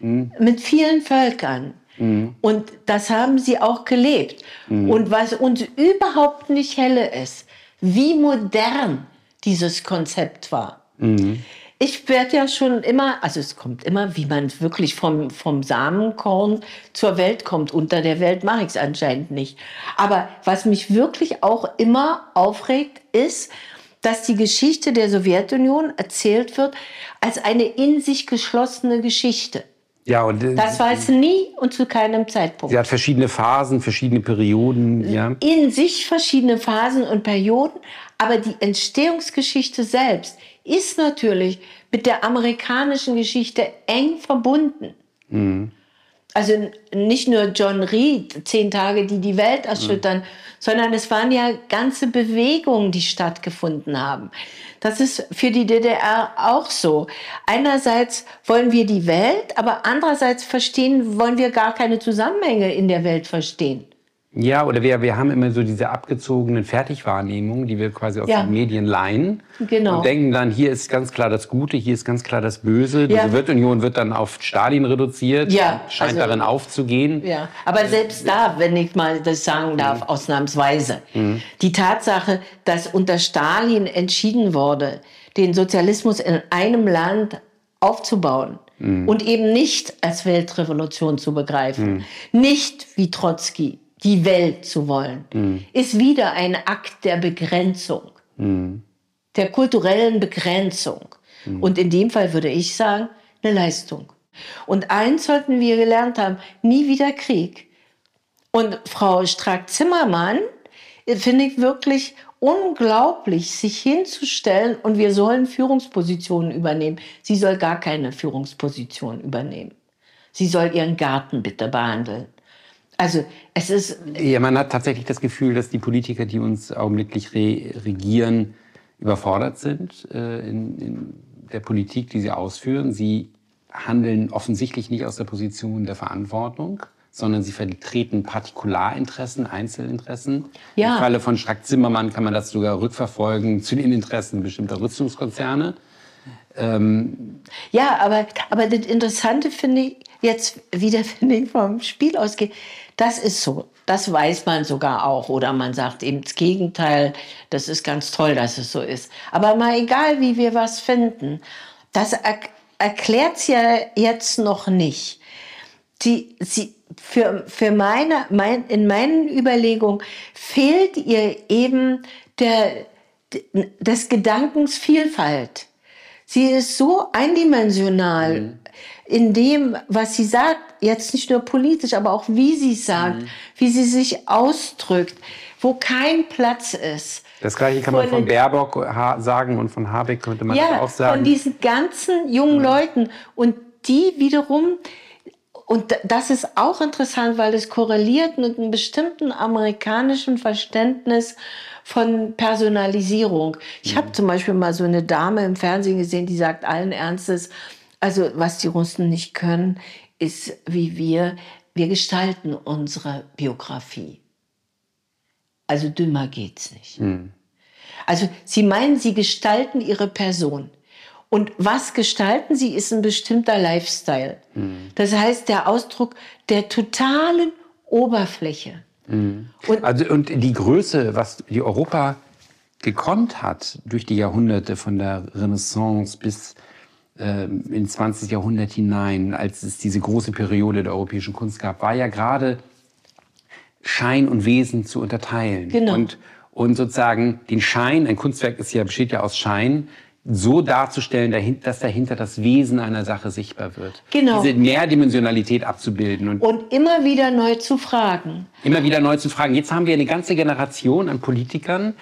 mhm. mit vielen Völkern. Mhm. Und das haben sie auch gelebt. Mhm. Und was uns überhaupt nicht helle ist, wie modern dieses Konzept war. Mhm. Ich werde ja schon immer, also es kommt immer, wie man wirklich vom, vom Samenkorn zur Welt kommt. Unter der Welt mache ich es anscheinend nicht. Aber was mich wirklich auch immer aufregt, ist, dass die Geschichte der Sowjetunion erzählt wird als eine in sich geschlossene Geschichte. Ja, und äh, das war es nie und zu keinem Zeitpunkt. Sie hat verschiedene Phasen, verschiedene Perioden. Ja. In sich verschiedene Phasen und Perioden, aber die Entstehungsgeschichte selbst ist natürlich mit der amerikanischen Geschichte eng verbunden. Mhm. Also nicht nur John Reed, zehn Tage, die die Welt erschüttern, mhm. sondern es waren ja ganze Bewegungen, die stattgefunden haben. Das ist für die DDR auch so. Einerseits wollen wir die Welt, aber andererseits verstehen, wollen wir gar keine Zusammenhänge in der Welt verstehen. Ja, oder wir, wir haben immer so diese abgezogenen Fertigwahrnehmungen, die wir quasi aus ja. den Medien leihen. Genau. Und denken dann, hier ist ganz klar das Gute, hier ist ganz klar das Böse. Die ja. Sowjetunion wird dann auf Stalin reduziert, ja, scheint also, darin aufzugehen. Ja, aber selbst da, wenn ich mal das sagen darf, mhm. ausnahmsweise. Mhm. Die Tatsache, dass unter Stalin entschieden wurde, den Sozialismus in einem Land aufzubauen, mhm. und eben nicht als Weltrevolution zu begreifen. Mhm. Nicht wie Trotzki, die Welt zu wollen, mhm. ist wieder ein Akt der Begrenzung, mhm. der kulturellen Begrenzung. Mhm. Und in dem Fall würde ich sagen, eine Leistung. Und eins sollten wir gelernt haben, nie wieder Krieg. Und Frau Strack-Zimmermann äh, finde ich wirklich unglaublich, sich hinzustellen und wir sollen Führungspositionen übernehmen. Sie soll gar keine Führungsposition übernehmen. Sie soll ihren Garten bitte behandeln. Also es ist. Ja, man hat tatsächlich das Gefühl, dass die Politiker, die uns augenblicklich re regieren, überfordert sind äh, in, in der Politik, die sie ausführen. Sie handeln offensichtlich nicht aus der Position der Verantwortung, sondern sie vertreten Partikularinteressen, Einzelinteressen. Ja. Im Falle von Strack-Zimmermann kann man das sogar rückverfolgen zu den Interessen bestimmter Rüstungskonzerne. Ähm ja, aber, aber das Interessante finde ich, jetzt wieder <laughs> finde ich vom Spiel ausgeht, das ist so. Das weiß man sogar auch. Oder man sagt eben das Gegenteil. Das ist ganz toll, dass es so ist. Aber mal egal, wie wir was finden, das er erklärt es ja jetzt noch nicht. Die, sie, für, für meine, mein, in meinen Überlegungen fehlt ihr eben der, des Gedankens. Sie ist so eindimensional mhm. In dem, was sie sagt, jetzt nicht nur politisch, aber auch wie sie sagt, mhm. wie sie sich ausdrückt, wo kein Platz ist. Das gleiche kann man von Baerbock sagen und von Habeck könnte man ja, auch sagen. Von diesen ganzen jungen mhm. Leuten. Und die wiederum, und das ist auch interessant, weil es korreliert mit einem bestimmten amerikanischen Verständnis von Personalisierung. Ich mhm. habe zum Beispiel mal so eine Dame im Fernsehen gesehen, die sagt allen Ernstes, also was die Russen nicht können, ist, wie wir, wir gestalten unsere Biografie. Also dümmer geht's nicht. Mhm. Also sie meinen, sie gestalten ihre Person. Und was gestalten sie, ist ein bestimmter Lifestyle. Mhm. Das heißt, der Ausdruck der totalen Oberfläche. Mhm. Und, also, und die Größe, was die Europa gekonnt hat durch die Jahrhunderte von der Renaissance bis äh, ins 20. Jahrhundert hinein, als es diese große Periode der europäischen Kunst gab, war ja gerade Schein und Wesen zu unterteilen. Genau. Und, und sozusagen den Schein, ein Kunstwerk ist ja, besteht ja aus Schein, so darzustellen, dass dahinter das Wesen einer Sache sichtbar wird. Genau. Diese Mehrdimensionalität abzubilden. Und, und immer wieder neu zu fragen. Immer wieder neu zu fragen. Jetzt haben wir eine ganze Generation an Politikern,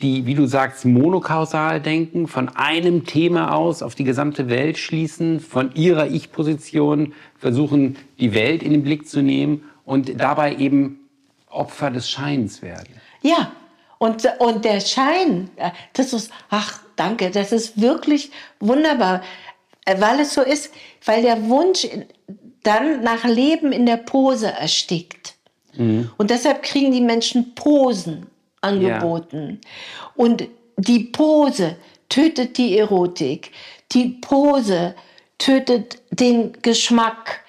die, wie du sagst, monokausal denken, von einem Thema aus auf die gesamte Welt schließen, von ihrer Ich-Position versuchen, die Welt in den Blick zu nehmen und dabei eben Opfer des Scheins werden. Ja, und, und der Schein, das ist, ach, danke, das ist wirklich wunderbar, weil es so ist, weil der Wunsch dann nach Leben in der Pose erstickt. Mhm. Und deshalb kriegen die Menschen Posen angeboten. Ja. Und die Pose tötet die Erotik. Die Pose tötet den Geschmack.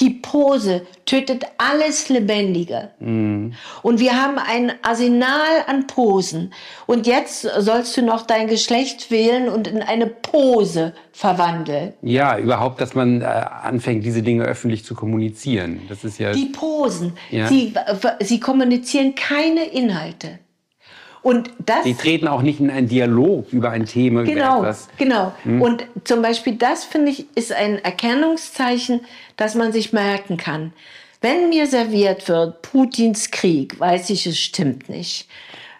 Die Pose tötet alles Lebendige. Mhm. Und wir haben ein Arsenal an Posen. Und jetzt sollst du noch dein Geschlecht wählen und in eine Pose verwandeln. Ja, überhaupt, dass man äh, anfängt, diese Dinge öffentlich zu kommunizieren. Das ist ja. Die Posen. Ja. Sie, sie kommunizieren keine Inhalte. Und das, Sie treten auch nicht in einen Dialog über ein Thema. Genau, über etwas. genau. Hm. Und zum Beispiel das, finde ich, ist ein Erkennungszeichen, das man sich merken kann. Wenn mir serviert wird, Putins Krieg, weiß ich, es stimmt nicht.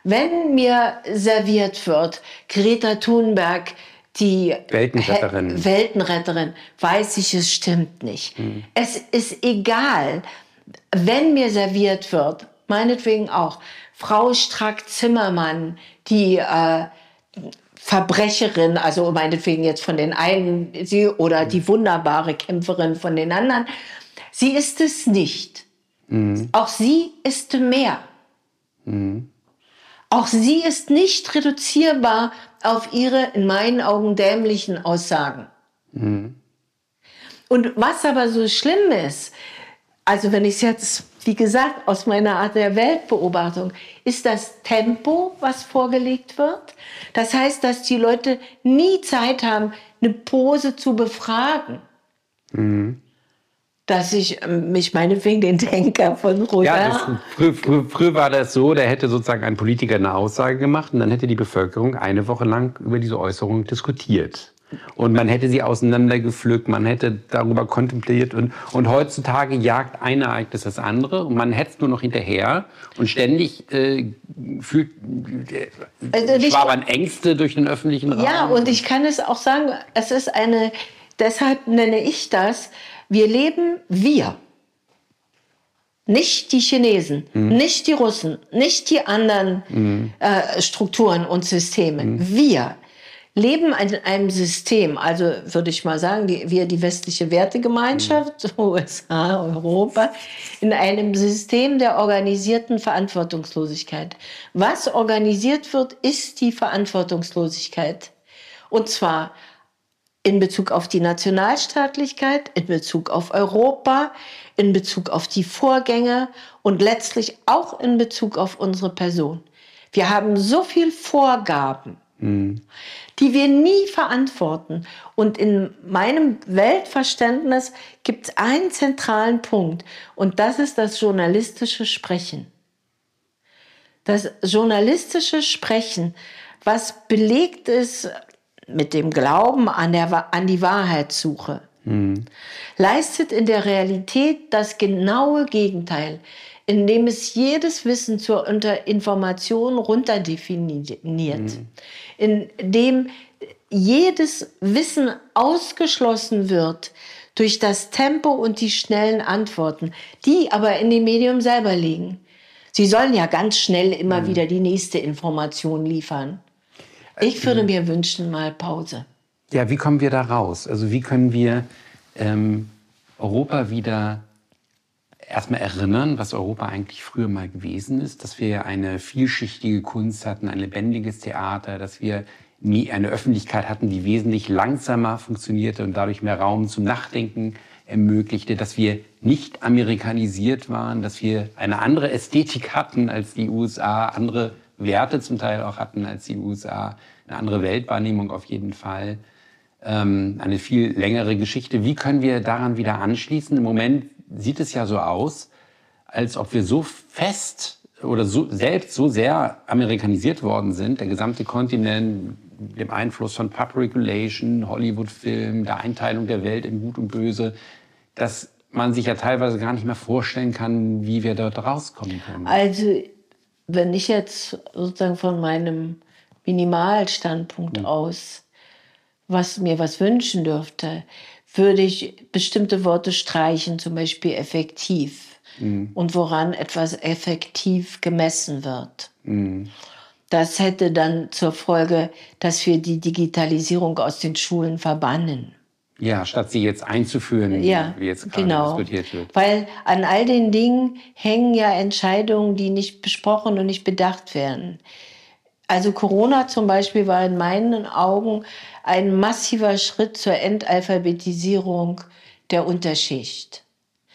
Wenn mir serviert wird, Greta Thunberg, die Weltenretterin. Weltenretterin, weiß ich, es stimmt nicht. Hm. Es ist egal. Wenn mir serviert wird, meinetwegen auch, Frau Strack-Zimmermann, die äh, Verbrecherin, also meinetwegen jetzt von den einen, sie oder die wunderbare Kämpferin von den anderen, sie ist es nicht. Mhm. Auch sie ist mehr. Mhm. Auch sie ist nicht reduzierbar auf ihre in meinen Augen dämlichen Aussagen. Mhm. Und was aber so schlimm ist, also wenn ich es jetzt wie gesagt, aus meiner Art der Weltbeobachtung, ist das Tempo, was vorgelegt wird. Das heißt, dass die Leute nie Zeit haben, eine Pose zu befragen. Mhm. Dass ich ähm, mich meinetwegen den Denker von Rodin... Ja, früher, früher, früher war das so, da hätte sozusagen ein Politiker eine Aussage gemacht und dann hätte die Bevölkerung eine Woche lang über diese Äußerung diskutiert. Und man hätte sie auseinandergepflückt, man hätte darüber kontempliert. Und, und heutzutage jagt ein Ereignis das andere und man hetzt nur noch hinterher und ständig äh, fühlt äh, also schwabern Ängste durch den öffentlichen Raum. Ja, und ich kann es auch sagen, es ist eine, deshalb nenne ich das, wir leben wir. Nicht die Chinesen, mhm. nicht die Russen, nicht die anderen mhm. äh, Strukturen und Systeme. Mhm. Wir leben in einem System, also würde ich mal sagen, die, wir die westliche Wertegemeinschaft, mhm. <laughs> USA, Europa, in einem System der organisierten Verantwortungslosigkeit. Was organisiert wird, ist die Verantwortungslosigkeit. Und zwar in Bezug auf die Nationalstaatlichkeit, in Bezug auf Europa, in Bezug auf die Vorgänge und letztlich auch in Bezug auf unsere Person. Wir haben so viel Vorgaben Mhm. Die wir nie verantworten. Und in meinem Weltverständnis gibt es einen zentralen Punkt und das ist das journalistische Sprechen. Das journalistische Sprechen, was belegt ist mit dem Glauben an, der, an die Wahrheitssuche, mhm. leistet in der Realität das genaue Gegenteil indem es jedes Wissen zur Information runterdefiniert, mhm. Indem jedes Wissen ausgeschlossen wird durch das Tempo und die schnellen Antworten, die aber in dem Medium selber liegen. Sie sollen ja ganz schnell immer mhm. wieder die nächste Information liefern. Ich würde mir wünschen, mal Pause. Ja, wie kommen wir da raus? Also wie können wir ähm, Europa wieder erstmal erinnern, was Europa eigentlich früher mal gewesen ist, dass wir eine vielschichtige Kunst hatten, ein lebendiges Theater, dass wir eine Öffentlichkeit hatten, die wesentlich langsamer funktionierte und dadurch mehr Raum zum Nachdenken ermöglichte, dass wir nicht amerikanisiert waren, dass wir eine andere Ästhetik hatten als die USA, andere Werte zum Teil auch hatten als die USA, eine andere Weltwahrnehmung auf jeden Fall, ähm, eine viel längere Geschichte. Wie können wir daran wieder anschließen? Im Moment sieht es ja so aus, als ob wir so fest oder so, selbst so sehr amerikanisiert worden sind, der gesamte Kontinent, dem Einfluss von Pub Regulation, Hollywood-Film, der Einteilung der Welt in Gut und Böse, dass man sich ja teilweise gar nicht mehr vorstellen kann, wie wir dort rauskommen können. Also, wenn ich jetzt sozusagen von meinem Minimalstandpunkt mhm. aus was mir was wünschen dürfte, würde ich bestimmte Worte streichen, zum Beispiel effektiv mhm. und woran etwas effektiv gemessen wird. Mhm. Das hätte dann zur Folge, dass wir die Digitalisierung aus den Schulen verbannen. Ja, statt sie jetzt einzuführen, ja, wie jetzt gerade genau. diskutiert wird. Weil an all den Dingen hängen ja Entscheidungen, die nicht besprochen und nicht bedacht werden. Also Corona zum Beispiel war in meinen Augen ein massiver Schritt zur Entalphabetisierung der Unterschicht.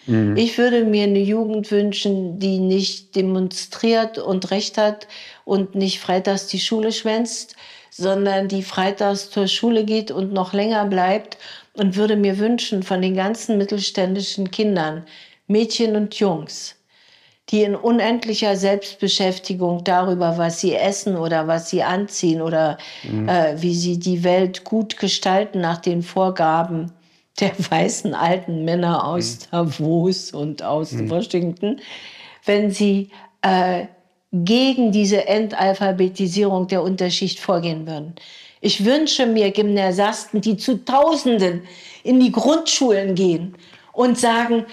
Mhm. Ich würde mir eine Jugend wünschen, die nicht demonstriert und Recht hat und nicht freitags die Schule schwänzt, sondern die freitags zur Schule geht und noch länger bleibt und würde mir wünschen von den ganzen mittelständischen Kindern, Mädchen und Jungs, die in unendlicher Selbstbeschäftigung darüber, was sie essen oder was sie anziehen oder mhm. äh, wie sie die Welt gut gestalten nach den Vorgaben der <laughs> weißen alten Männer aus mhm. Davos und aus mhm. Washington, wenn sie äh, gegen diese Entalphabetisierung der Unterschicht vorgehen würden. Ich wünsche mir Gymnasiasten, die zu Tausenden in die Grundschulen gehen und sagen,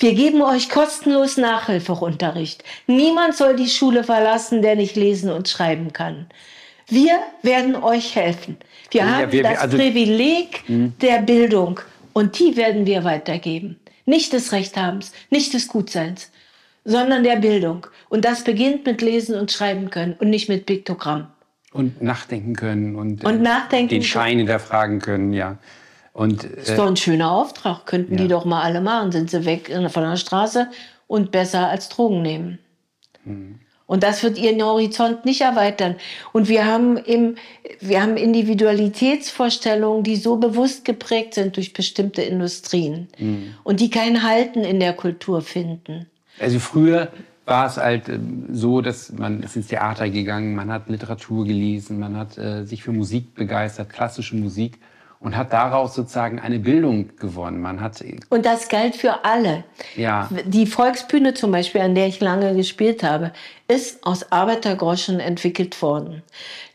wir geben euch kostenlos Nachhilfeunterricht. Niemand soll die Schule verlassen, der nicht lesen und schreiben kann. Wir werden euch helfen. Wir ja, haben wir, das also, Privileg mh. der Bildung und die werden wir weitergeben. Nicht des Rechthabens, nicht des Gutseins, sondern der Bildung. Und das beginnt mit Lesen und Schreiben können und nicht mit Piktogramm. Und nachdenken können und, und nachdenken den Schein hinterfragen können, ja. Und, äh, ist doch ein schöner Auftrag. Könnten ja. die doch mal alle machen. Sind sie weg von der Straße und besser als Drogen nehmen. Mhm. Und das wird ihren Horizont nicht erweitern. Und wir haben, im, wir haben Individualitätsvorstellungen, die so bewusst geprägt sind durch bestimmte Industrien mhm. und die kein Halten in der Kultur finden. Also früher war es halt ähm, so, dass man ist ins Theater gegangen, man hat Literatur gelesen, man hat äh, sich für Musik begeistert, klassische Musik und hat daraus sozusagen eine Bildung gewonnen. Man hat und das galt für alle. Ja. Die Volksbühne zum Beispiel, an der ich lange gespielt habe, ist aus Arbeitergroschen entwickelt worden.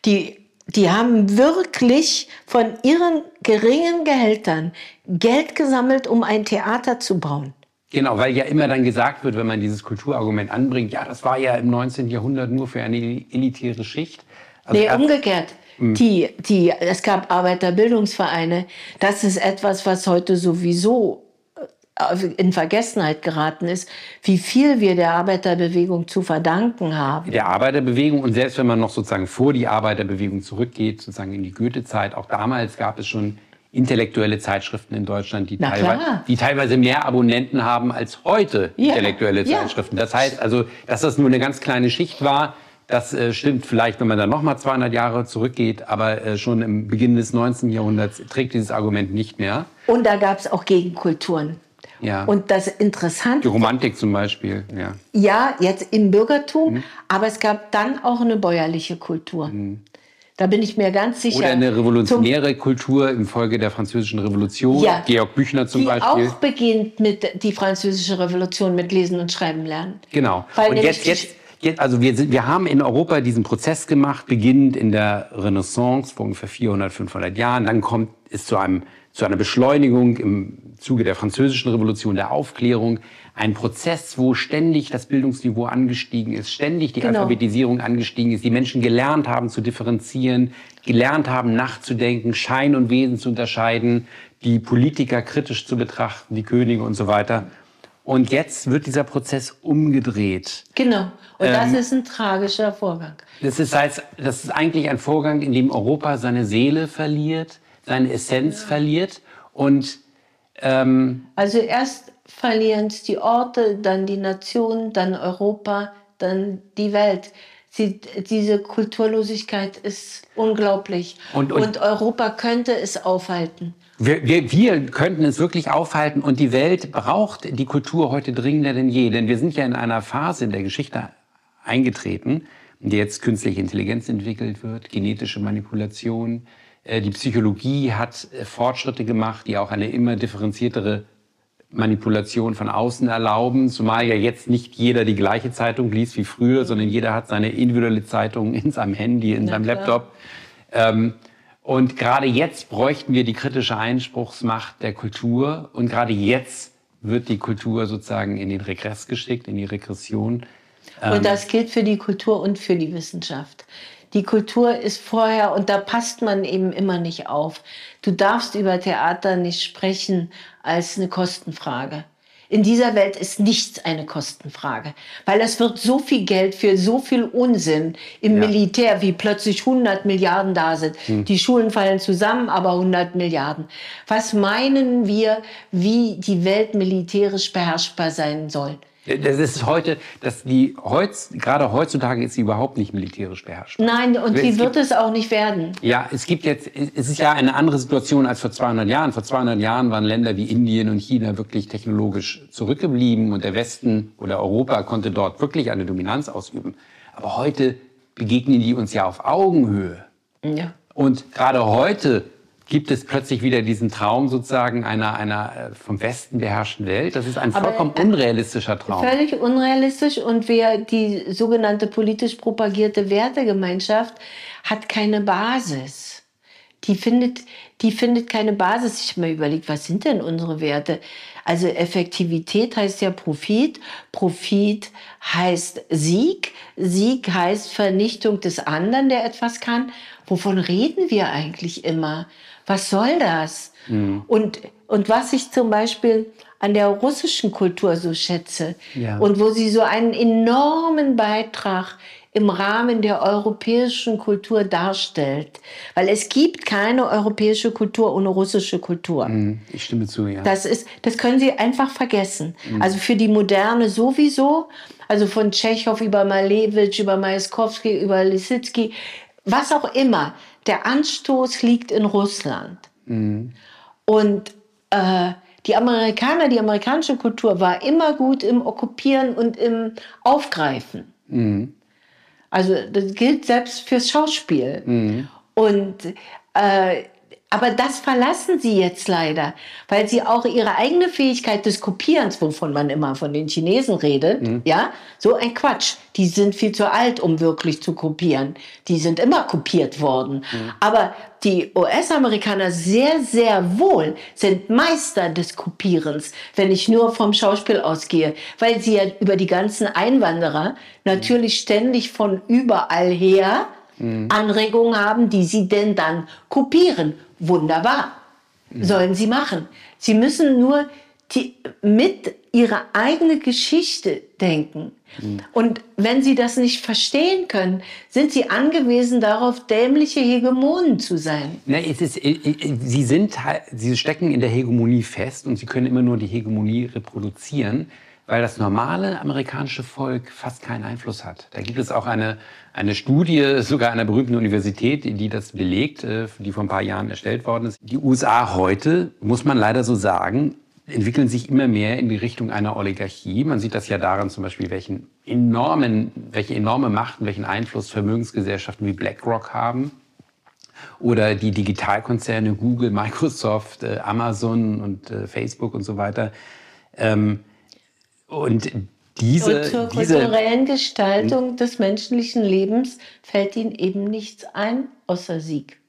Die die haben wirklich von ihren geringen Gehältern Geld gesammelt, um ein Theater zu bauen. Genau, weil ja immer dann gesagt wird, wenn man dieses Kulturargument anbringt, ja, das war ja im 19. Jahrhundert nur für eine elitäre Schicht. Also nee, umgekehrt. Mhm. Die, die, es gab Arbeiterbildungsvereine. Das ist etwas, was heute sowieso äh, in Vergessenheit geraten ist, wie viel wir der Arbeiterbewegung zu verdanken haben. Der Arbeiterbewegung und selbst wenn man noch sozusagen vor die Arbeiterbewegung zurückgeht, sozusagen in die Goethe-Zeit, auch damals gab es schon intellektuelle Zeitschriften in Deutschland, die, teilweise, die teilweise mehr Abonnenten haben als heute ja. intellektuelle Zeitschriften. Das heißt also, dass das nur eine ganz kleine Schicht war, das äh, stimmt vielleicht, wenn man dann nochmal 200 Jahre zurückgeht, aber äh, schon im Beginn des 19. Jahrhunderts trägt dieses Argument nicht mehr. Und da gab es auch Gegenkulturen. Ja. Und das Interessante. Die Romantik zum Beispiel, ja. Ja, jetzt im Bürgertum, mhm. aber es gab dann auch eine bäuerliche Kultur. Mhm. Da bin ich mir ganz sicher. Oder eine revolutionäre zum, Kultur im Folge der Französischen Revolution. Ja, Georg Büchner zum die Beispiel. auch beginnt mit die Französische Revolution mit Lesen und Schreiben lernen. Genau. Weil und jetzt, jetzt also wir, sind, wir haben in Europa diesen Prozess gemacht, beginnend in der Renaissance vor ungefähr 400, 500 Jahren. Dann kommt es zu, einem, zu einer Beschleunigung im Zuge der Französischen Revolution, der Aufklärung. Ein Prozess, wo ständig das Bildungsniveau angestiegen ist, ständig die genau. Alphabetisierung angestiegen ist, die Menschen gelernt haben zu differenzieren, gelernt haben nachzudenken, Schein und Wesen zu unterscheiden, die Politiker kritisch zu betrachten, die Könige und so weiter. Und jetzt wird dieser Prozess umgedreht. Genau. Und ähm, das ist ein tragischer Vorgang. Das ist, heißt, das ist eigentlich ein Vorgang, in dem Europa seine Seele verliert, seine Essenz ja. verliert. Und ähm, also erst verlieren es die Orte, dann die Nationen, dann Europa, dann die Welt. Sie, diese Kulturlosigkeit ist unglaublich. Und, und, und Europa könnte es aufhalten. Wir, wir, wir könnten es wirklich aufhalten und die Welt braucht die Kultur heute dringender denn je. Denn wir sind ja in einer Phase in der Geschichte eingetreten, in der jetzt künstliche Intelligenz entwickelt wird, genetische Manipulation. Äh, die Psychologie hat äh, Fortschritte gemacht, die auch eine immer differenziertere Manipulation von außen erlauben, zumal ja jetzt nicht jeder die gleiche Zeitung liest wie früher, sondern jeder hat seine individuelle Zeitung in seinem Handy, in Na, seinem klar. Laptop. Ähm, und gerade jetzt bräuchten wir die kritische Einspruchsmacht der Kultur. Und gerade jetzt wird die Kultur sozusagen in den Regress geschickt, in die Regression. Und ähm, das gilt für die Kultur und für die Wissenschaft. Die Kultur ist vorher, und da passt man eben immer nicht auf. Du darfst über Theater nicht sprechen als eine Kostenfrage. In dieser Welt ist nichts eine Kostenfrage, weil es wird so viel Geld für so viel Unsinn im ja. Militär, wie plötzlich 100 Milliarden da sind. Hm. Die Schulen fallen zusammen, aber 100 Milliarden. Was meinen wir, wie die Welt militärisch beherrschbar sein soll? Das ist heute, dass die heutz, gerade heutzutage ist sie überhaupt nicht militärisch beherrscht. Nein, und sie wird es auch nicht werden. Ja, es gibt jetzt, es ist ja eine andere Situation als vor 200 Jahren. Vor 200 Jahren waren Länder wie Indien und China wirklich technologisch zurückgeblieben und der Westen oder Europa konnte dort wirklich eine Dominanz ausüben. Aber heute begegnen die uns ja auf Augenhöhe. Ja. Und gerade heute gibt es plötzlich wieder diesen Traum sozusagen einer, einer äh, vom Westen beherrschten Welt. Das ist ein vollkommen Aber, äh, unrealistischer Traum. Völlig unrealistisch und wer die sogenannte politisch propagierte Wertegemeinschaft hat keine Basis. Die findet, die findet keine Basis. Ich habe mir überlegt, was sind denn unsere Werte? Also Effektivität heißt ja Profit. Profit heißt Sieg. Sieg heißt Vernichtung des anderen, der etwas kann. Wovon reden wir eigentlich immer? Was soll das? Mhm. Und, und was ich zum Beispiel an der russischen Kultur so schätze ja. und wo sie so einen enormen Beitrag im Rahmen der europäischen Kultur darstellt. Weil es gibt keine europäische Kultur ohne russische Kultur. Mhm. Ich stimme zu, ja. Das, ist, das können Sie einfach vergessen. Mhm. Also für die Moderne sowieso, also von Tschechow über Malevich, über Majaskowski, über Lisitsky, was auch immer der Anstoß liegt in Russland. Mhm. Und äh, die Amerikaner, die amerikanische Kultur war immer gut im Okkupieren und im Aufgreifen. Mhm. Also das gilt selbst fürs Schauspiel. Mhm. Und äh, aber das verlassen sie jetzt leider, weil sie auch ihre eigene Fähigkeit des Kopierens, wovon man immer von den Chinesen redet, mhm. ja, so ein Quatsch. Die sind viel zu alt, um wirklich zu kopieren. Die sind immer kopiert worden. Mhm. Aber die US-Amerikaner sehr, sehr wohl sind Meister des Kopierens, wenn ich nur vom Schauspiel ausgehe, weil sie ja über die ganzen Einwanderer natürlich ständig von überall her mhm. Anregungen haben, die sie denn dann kopieren. Wunderbar. Mhm. Sollen sie machen. Sie müssen nur die, mit ihrer eigenen Geschichte denken. Mhm. Und wenn sie das nicht verstehen können, sind sie angewiesen darauf, dämliche Hegemonen zu sein. Na, es ist, äh, äh, sie, sind, sie stecken in der Hegemonie fest und sie können immer nur die Hegemonie reproduzieren weil das normale amerikanische Volk fast keinen Einfluss hat. Da gibt es auch eine, eine Studie, sogar einer berühmten Universität, die das belegt, äh, die vor ein paar Jahren erstellt worden ist. Die USA heute, muss man leider so sagen, entwickeln sich immer mehr in die Richtung einer Oligarchie. Man sieht das ja daran zum Beispiel, welchen enormen, welche enorme Macht und welchen Einfluss Vermögensgesellschaften wie BlackRock haben. Oder die Digitalkonzerne Google, Microsoft, äh, Amazon und äh, Facebook und so weiter. Ähm, und diese, und zur kulturellen Gestaltung des menschlichen Lebens fällt ihnen eben nichts ein, außer Sieg.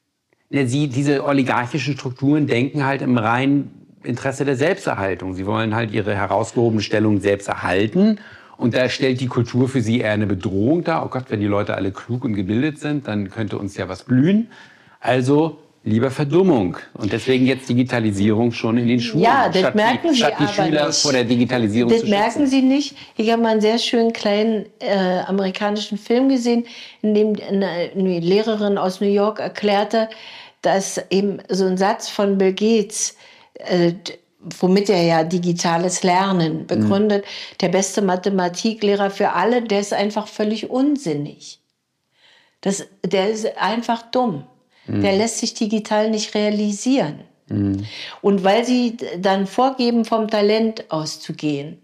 Sie, diese oligarchischen Strukturen denken halt im reinen Interesse der Selbsterhaltung. Sie wollen halt ihre herausgehobene Stellung selbst erhalten. Und da stellt die Kultur für sie eher eine Bedrohung dar. Oh Gott, wenn die Leute alle klug und gebildet sind, dann könnte uns ja was blühen. Also lieber Verdummung. Und deswegen jetzt Digitalisierung schon in den Schulen. Ja, das merken die, Sie statt die Schüler nicht. vor der Digitalisierung Das zu merken. Sie nicht. Ich habe mal einen sehr schönen kleinen äh, amerikanischen Film gesehen, in dem eine, eine Lehrerin aus New York erklärte, dass eben so ein Satz von Bill Gates, äh, womit er ja digitales Lernen begründet, der beste Mathematiklehrer für alle, der ist einfach völlig unsinnig. Das, der ist einfach dumm. Der lässt sich digital nicht realisieren. Und weil sie dann vorgeben, vom Talent auszugehen.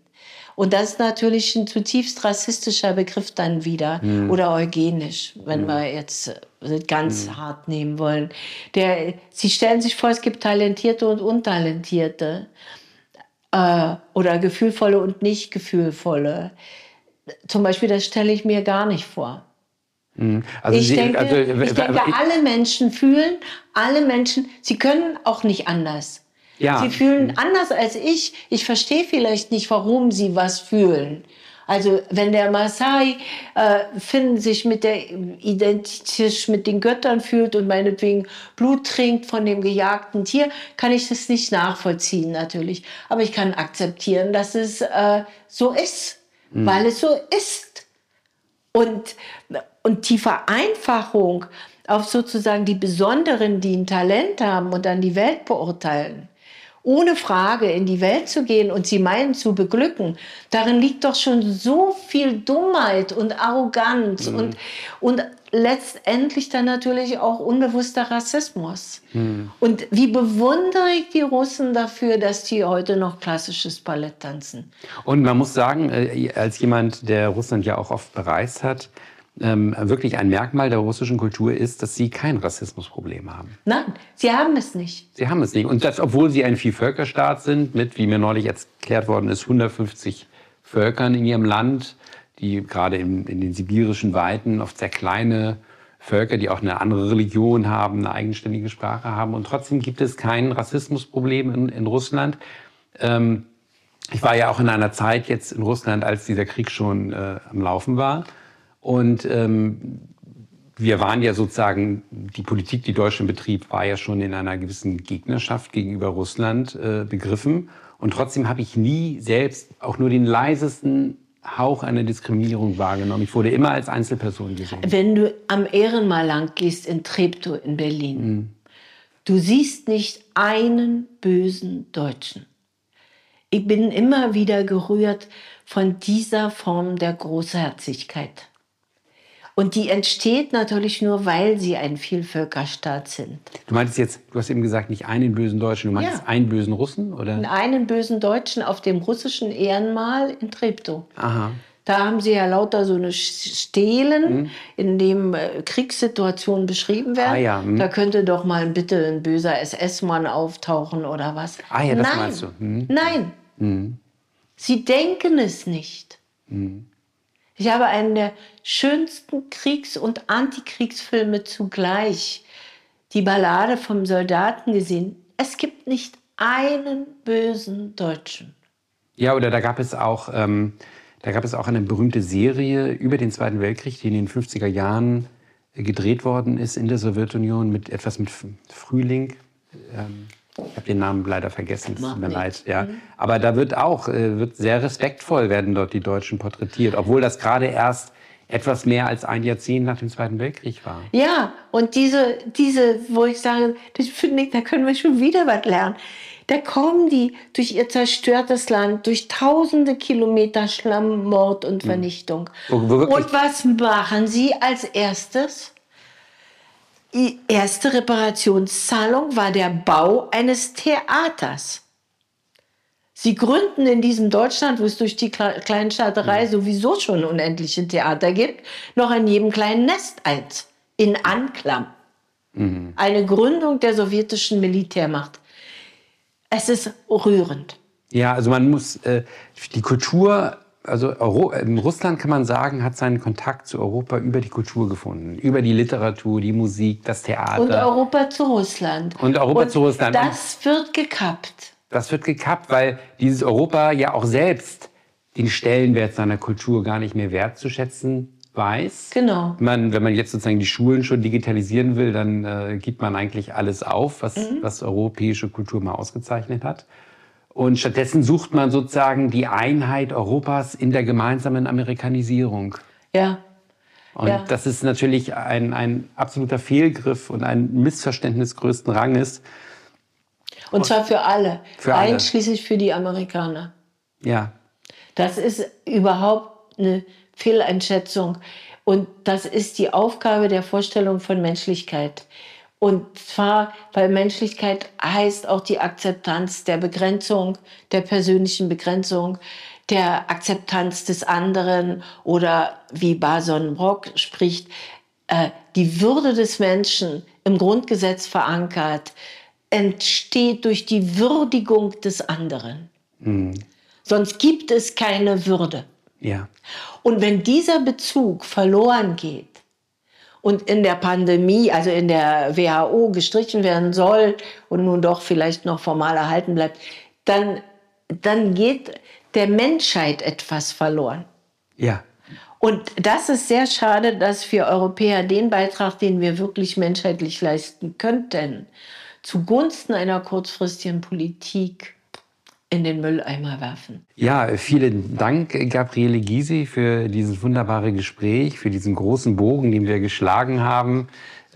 Und das ist natürlich ein zutiefst rassistischer Begriff dann wieder oder eugenisch, wenn wir jetzt äh, ganz hart nehmen wollen. Der, sie stellen sich vor, es gibt Talentierte und Untalentierte äh, oder gefühlvolle und nicht gefühlvolle. Zum Beispiel, das stelle ich mir gar nicht vor. Also ich, Sie- denke, also, ich denke, ich- alle Menschen fühlen, alle Menschen, sie können auch nicht anders. Ja. Sie fühlen anders als ich. Ich verstehe vielleicht nicht, warum sie was fühlen. Also wenn der Maasai äh, Finn sich mit der identisch mit den Göttern fühlt und meinetwegen Blut trinkt von dem gejagten Tier, kann ich das nicht nachvollziehen natürlich. Aber ich kann akzeptieren, dass es äh, so ist, weil es so ist. Und, und die Vereinfachung auf sozusagen die Besonderen, die ein Talent haben und dann die Welt beurteilen, ohne Frage in die Welt zu gehen und sie meinen zu beglücken, darin liegt doch schon so viel Dummheit und Arroganz und, und letztendlich dann natürlich auch unbewusster Rassismus. Und wie bewundere ich die Russen dafür, dass die heute noch klassisches Ballett tanzen? Und man muss sagen, äh, als jemand, der Russland ja auch oft bereist hat, ähm, wirklich ein Merkmal der russischen Kultur ist, dass sie kein Rassismusproblem haben. Nein, sie haben es nicht. Sie haben es nicht. Und das, obwohl sie ein Vielvölkerstaat sind, mit, wie mir neulich erklärt worden ist, 150 Völkern in ihrem Land, die gerade in, in den sibirischen Weiten oft sehr kleine Völker, die auch eine andere Religion haben, eine eigenständige Sprache haben. Und trotzdem gibt es kein Rassismusproblem in, in Russland. Ähm, ich war ja auch in einer Zeit jetzt in Russland, als dieser Krieg schon äh, am Laufen war. Und ähm, wir waren ja sozusagen, die Politik, die Deutschland betrieb, war ja schon in einer gewissen Gegnerschaft gegenüber Russland äh, begriffen. Und trotzdem habe ich nie selbst auch nur den leisesten Hauch einer Diskriminierung wahrgenommen. Ich wurde immer als Einzelperson gesehen. Wenn du am Ehrenmal lang gehst in Treptow in Berlin, du siehst nicht einen bösen Deutschen. Ich bin immer wieder gerührt von dieser Form der Großherzigkeit. Und die entsteht natürlich nur, weil sie ein Vielvölkerstaat sind. Du meintest jetzt, du hast eben gesagt, nicht einen bösen Deutschen, du meintest Ja. einen bösen Russen, oder? Einen bösen Deutschen auf dem russischen Ehrenmal in Treptow. Aha. Da haben sie ja lauter so eine Stelen, in dem äh, Kriegssituationen beschrieben werden. Ah ja, hm. Da könnte doch mal bitte ein böser SS-Mann auftauchen oder was. Ah ja, das Nein. meinst du. Hm. Nein. Sie denken es nicht. Ich habe einen der schönsten Kriegs- und Antikriegsfilme zugleich, die Ballade vom Soldaten gesehen. Es gibt nicht einen bösen Deutschen. Ja, oder da gab es auch, ähm, da gab es auch eine berühmte Serie über den Zweiten Weltkrieg, die in den 50er Jahren gedreht worden ist in der Sowjetunion mit etwas mit Frühling. Ähm, ich habe den Namen leider vergessen, es tut mir leid. Ja. Aber da wird auch, äh, wird sehr respektvoll werden dort die Deutschen porträtiert, obwohl das gerade erst etwas mehr als ein Jahrzehnt nach dem Zweiten Weltkrieg war. Ja, und diese, diese, wo ich sage, das finde ich, da können wir schon wieder was lernen. Da kommen die durch ihr zerstörtes Land, durch tausende Kilometer Schlamm, Mord und Vernichtung. Wo- wo wirklich- Und was machen sie als erstes? Die erste Reparationszahlung war der Bau eines Theaters. Sie gründen in diesem Deutschland, wo es durch die Kle- Kleinstaaterei sowieso schon unendliche Theater gibt, noch in jedem kleinen Nest eins. In Anklam. Eine Gründung der sowjetischen Militärmacht. Es ist rührend. Ja, also man muss äh, die Kultur, also Euro, in Russland kann man sagen, hat seinen Kontakt zu Europa über die Kultur gefunden, über die Literatur, die Musik, das Theater. Und Europa zu Russland. Und Europa zu Russland. Das wird gekappt. Das wird gekappt, weil dieses Europa ja auch selbst den Stellenwert seiner Kultur gar nicht mehr wertzuschätzen weiß. Genau. Man, wenn man jetzt sozusagen die Schulen schon digitalisieren will, dann äh, gibt man eigentlich alles auf, was, mhm. was europäische Kultur mal ausgezeichnet hat. Und stattdessen sucht man sozusagen die Einheit Europas in der gemeinsamen Amerikanisierung. Ja. Und ja. das ist natürlich ein, ein absoluter Fehlgriff und ein Missverständnis größten Ranges. Und zwar für alle, für alle. einschließlich für die Amerikaner. Ja. Das ist überhaupt eine Fehleinschätzung. Und das ist die Aufgabe der Vorstellung von Menschlichkeit. Und zwar, weil Menschlichkeit heißt auch die Akzeptanz der Begrenzung, der persönlichen Begrenzung, der Akzeptanz des anderen oder wie Bason Brock spricht, äh, die Würde des Menschen im Grundgesetz verankert, entsteht durch die Würdigung des anderen. Mhm. Sonst gibt es keine Würde. Ja. Und wenn dieser Bezug verloren geht, und in der Pandemie, also in der WHO gestrichen werden soll und nun doch vielleicht noch formal erhalten bleibt, dann, dann geht der Menschheit etwas verloren. Ja. Und das ist sehr schade, dass wir Europäer den Beitrag, den wir wirklich menschheitlich leisten könnten, zugunsten einer kurzfristigen Politik in den Mülleimer werfen. Ja, vielen Dank, Gabriele Gysi, für dieses wunderbare Gespräch, für diesen großen Bogen, den wir geschlagen haben,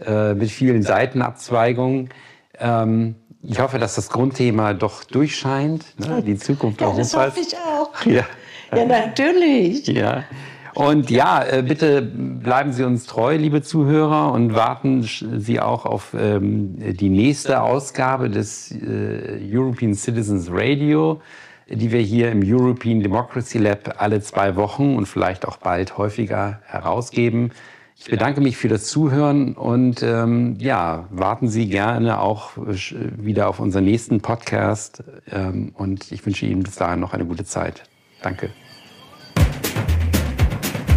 äh, mit vielen Seitenabzweigungen. Ähm, ich hoffe, dass das Grundthema doch durchscheint, ne? die Zukunft ja, Europas. Das hoffe ich auch. Ja, ja natürlich. Ja. Und ja, äh, bitte bleiben Sie uns treu, liebe Zuhörer, und warten Sie auch auf ähm, die nächste Ausgabe des äh, European Citizens Radio, die wir hier im European Democracy Lab alle zwei Wochen und vielleicht auch bald häufiger herausgeben. Ich bedanke mich für das Zuhören und ähm, ja, warten Sie gerne auch wieder auf unseren nächsten Podcast. Ähm, und ich wünsche Ihnen bis dahin noch eine gute Zeit. Danke.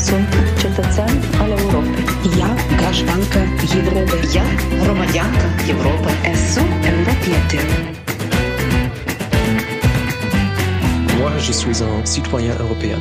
Esu europieter. Sunt cetățean al Europei. Ja graștancă Европei. Я громадянка Європи. Esu europieter. Moi, je suis un citoyen européen.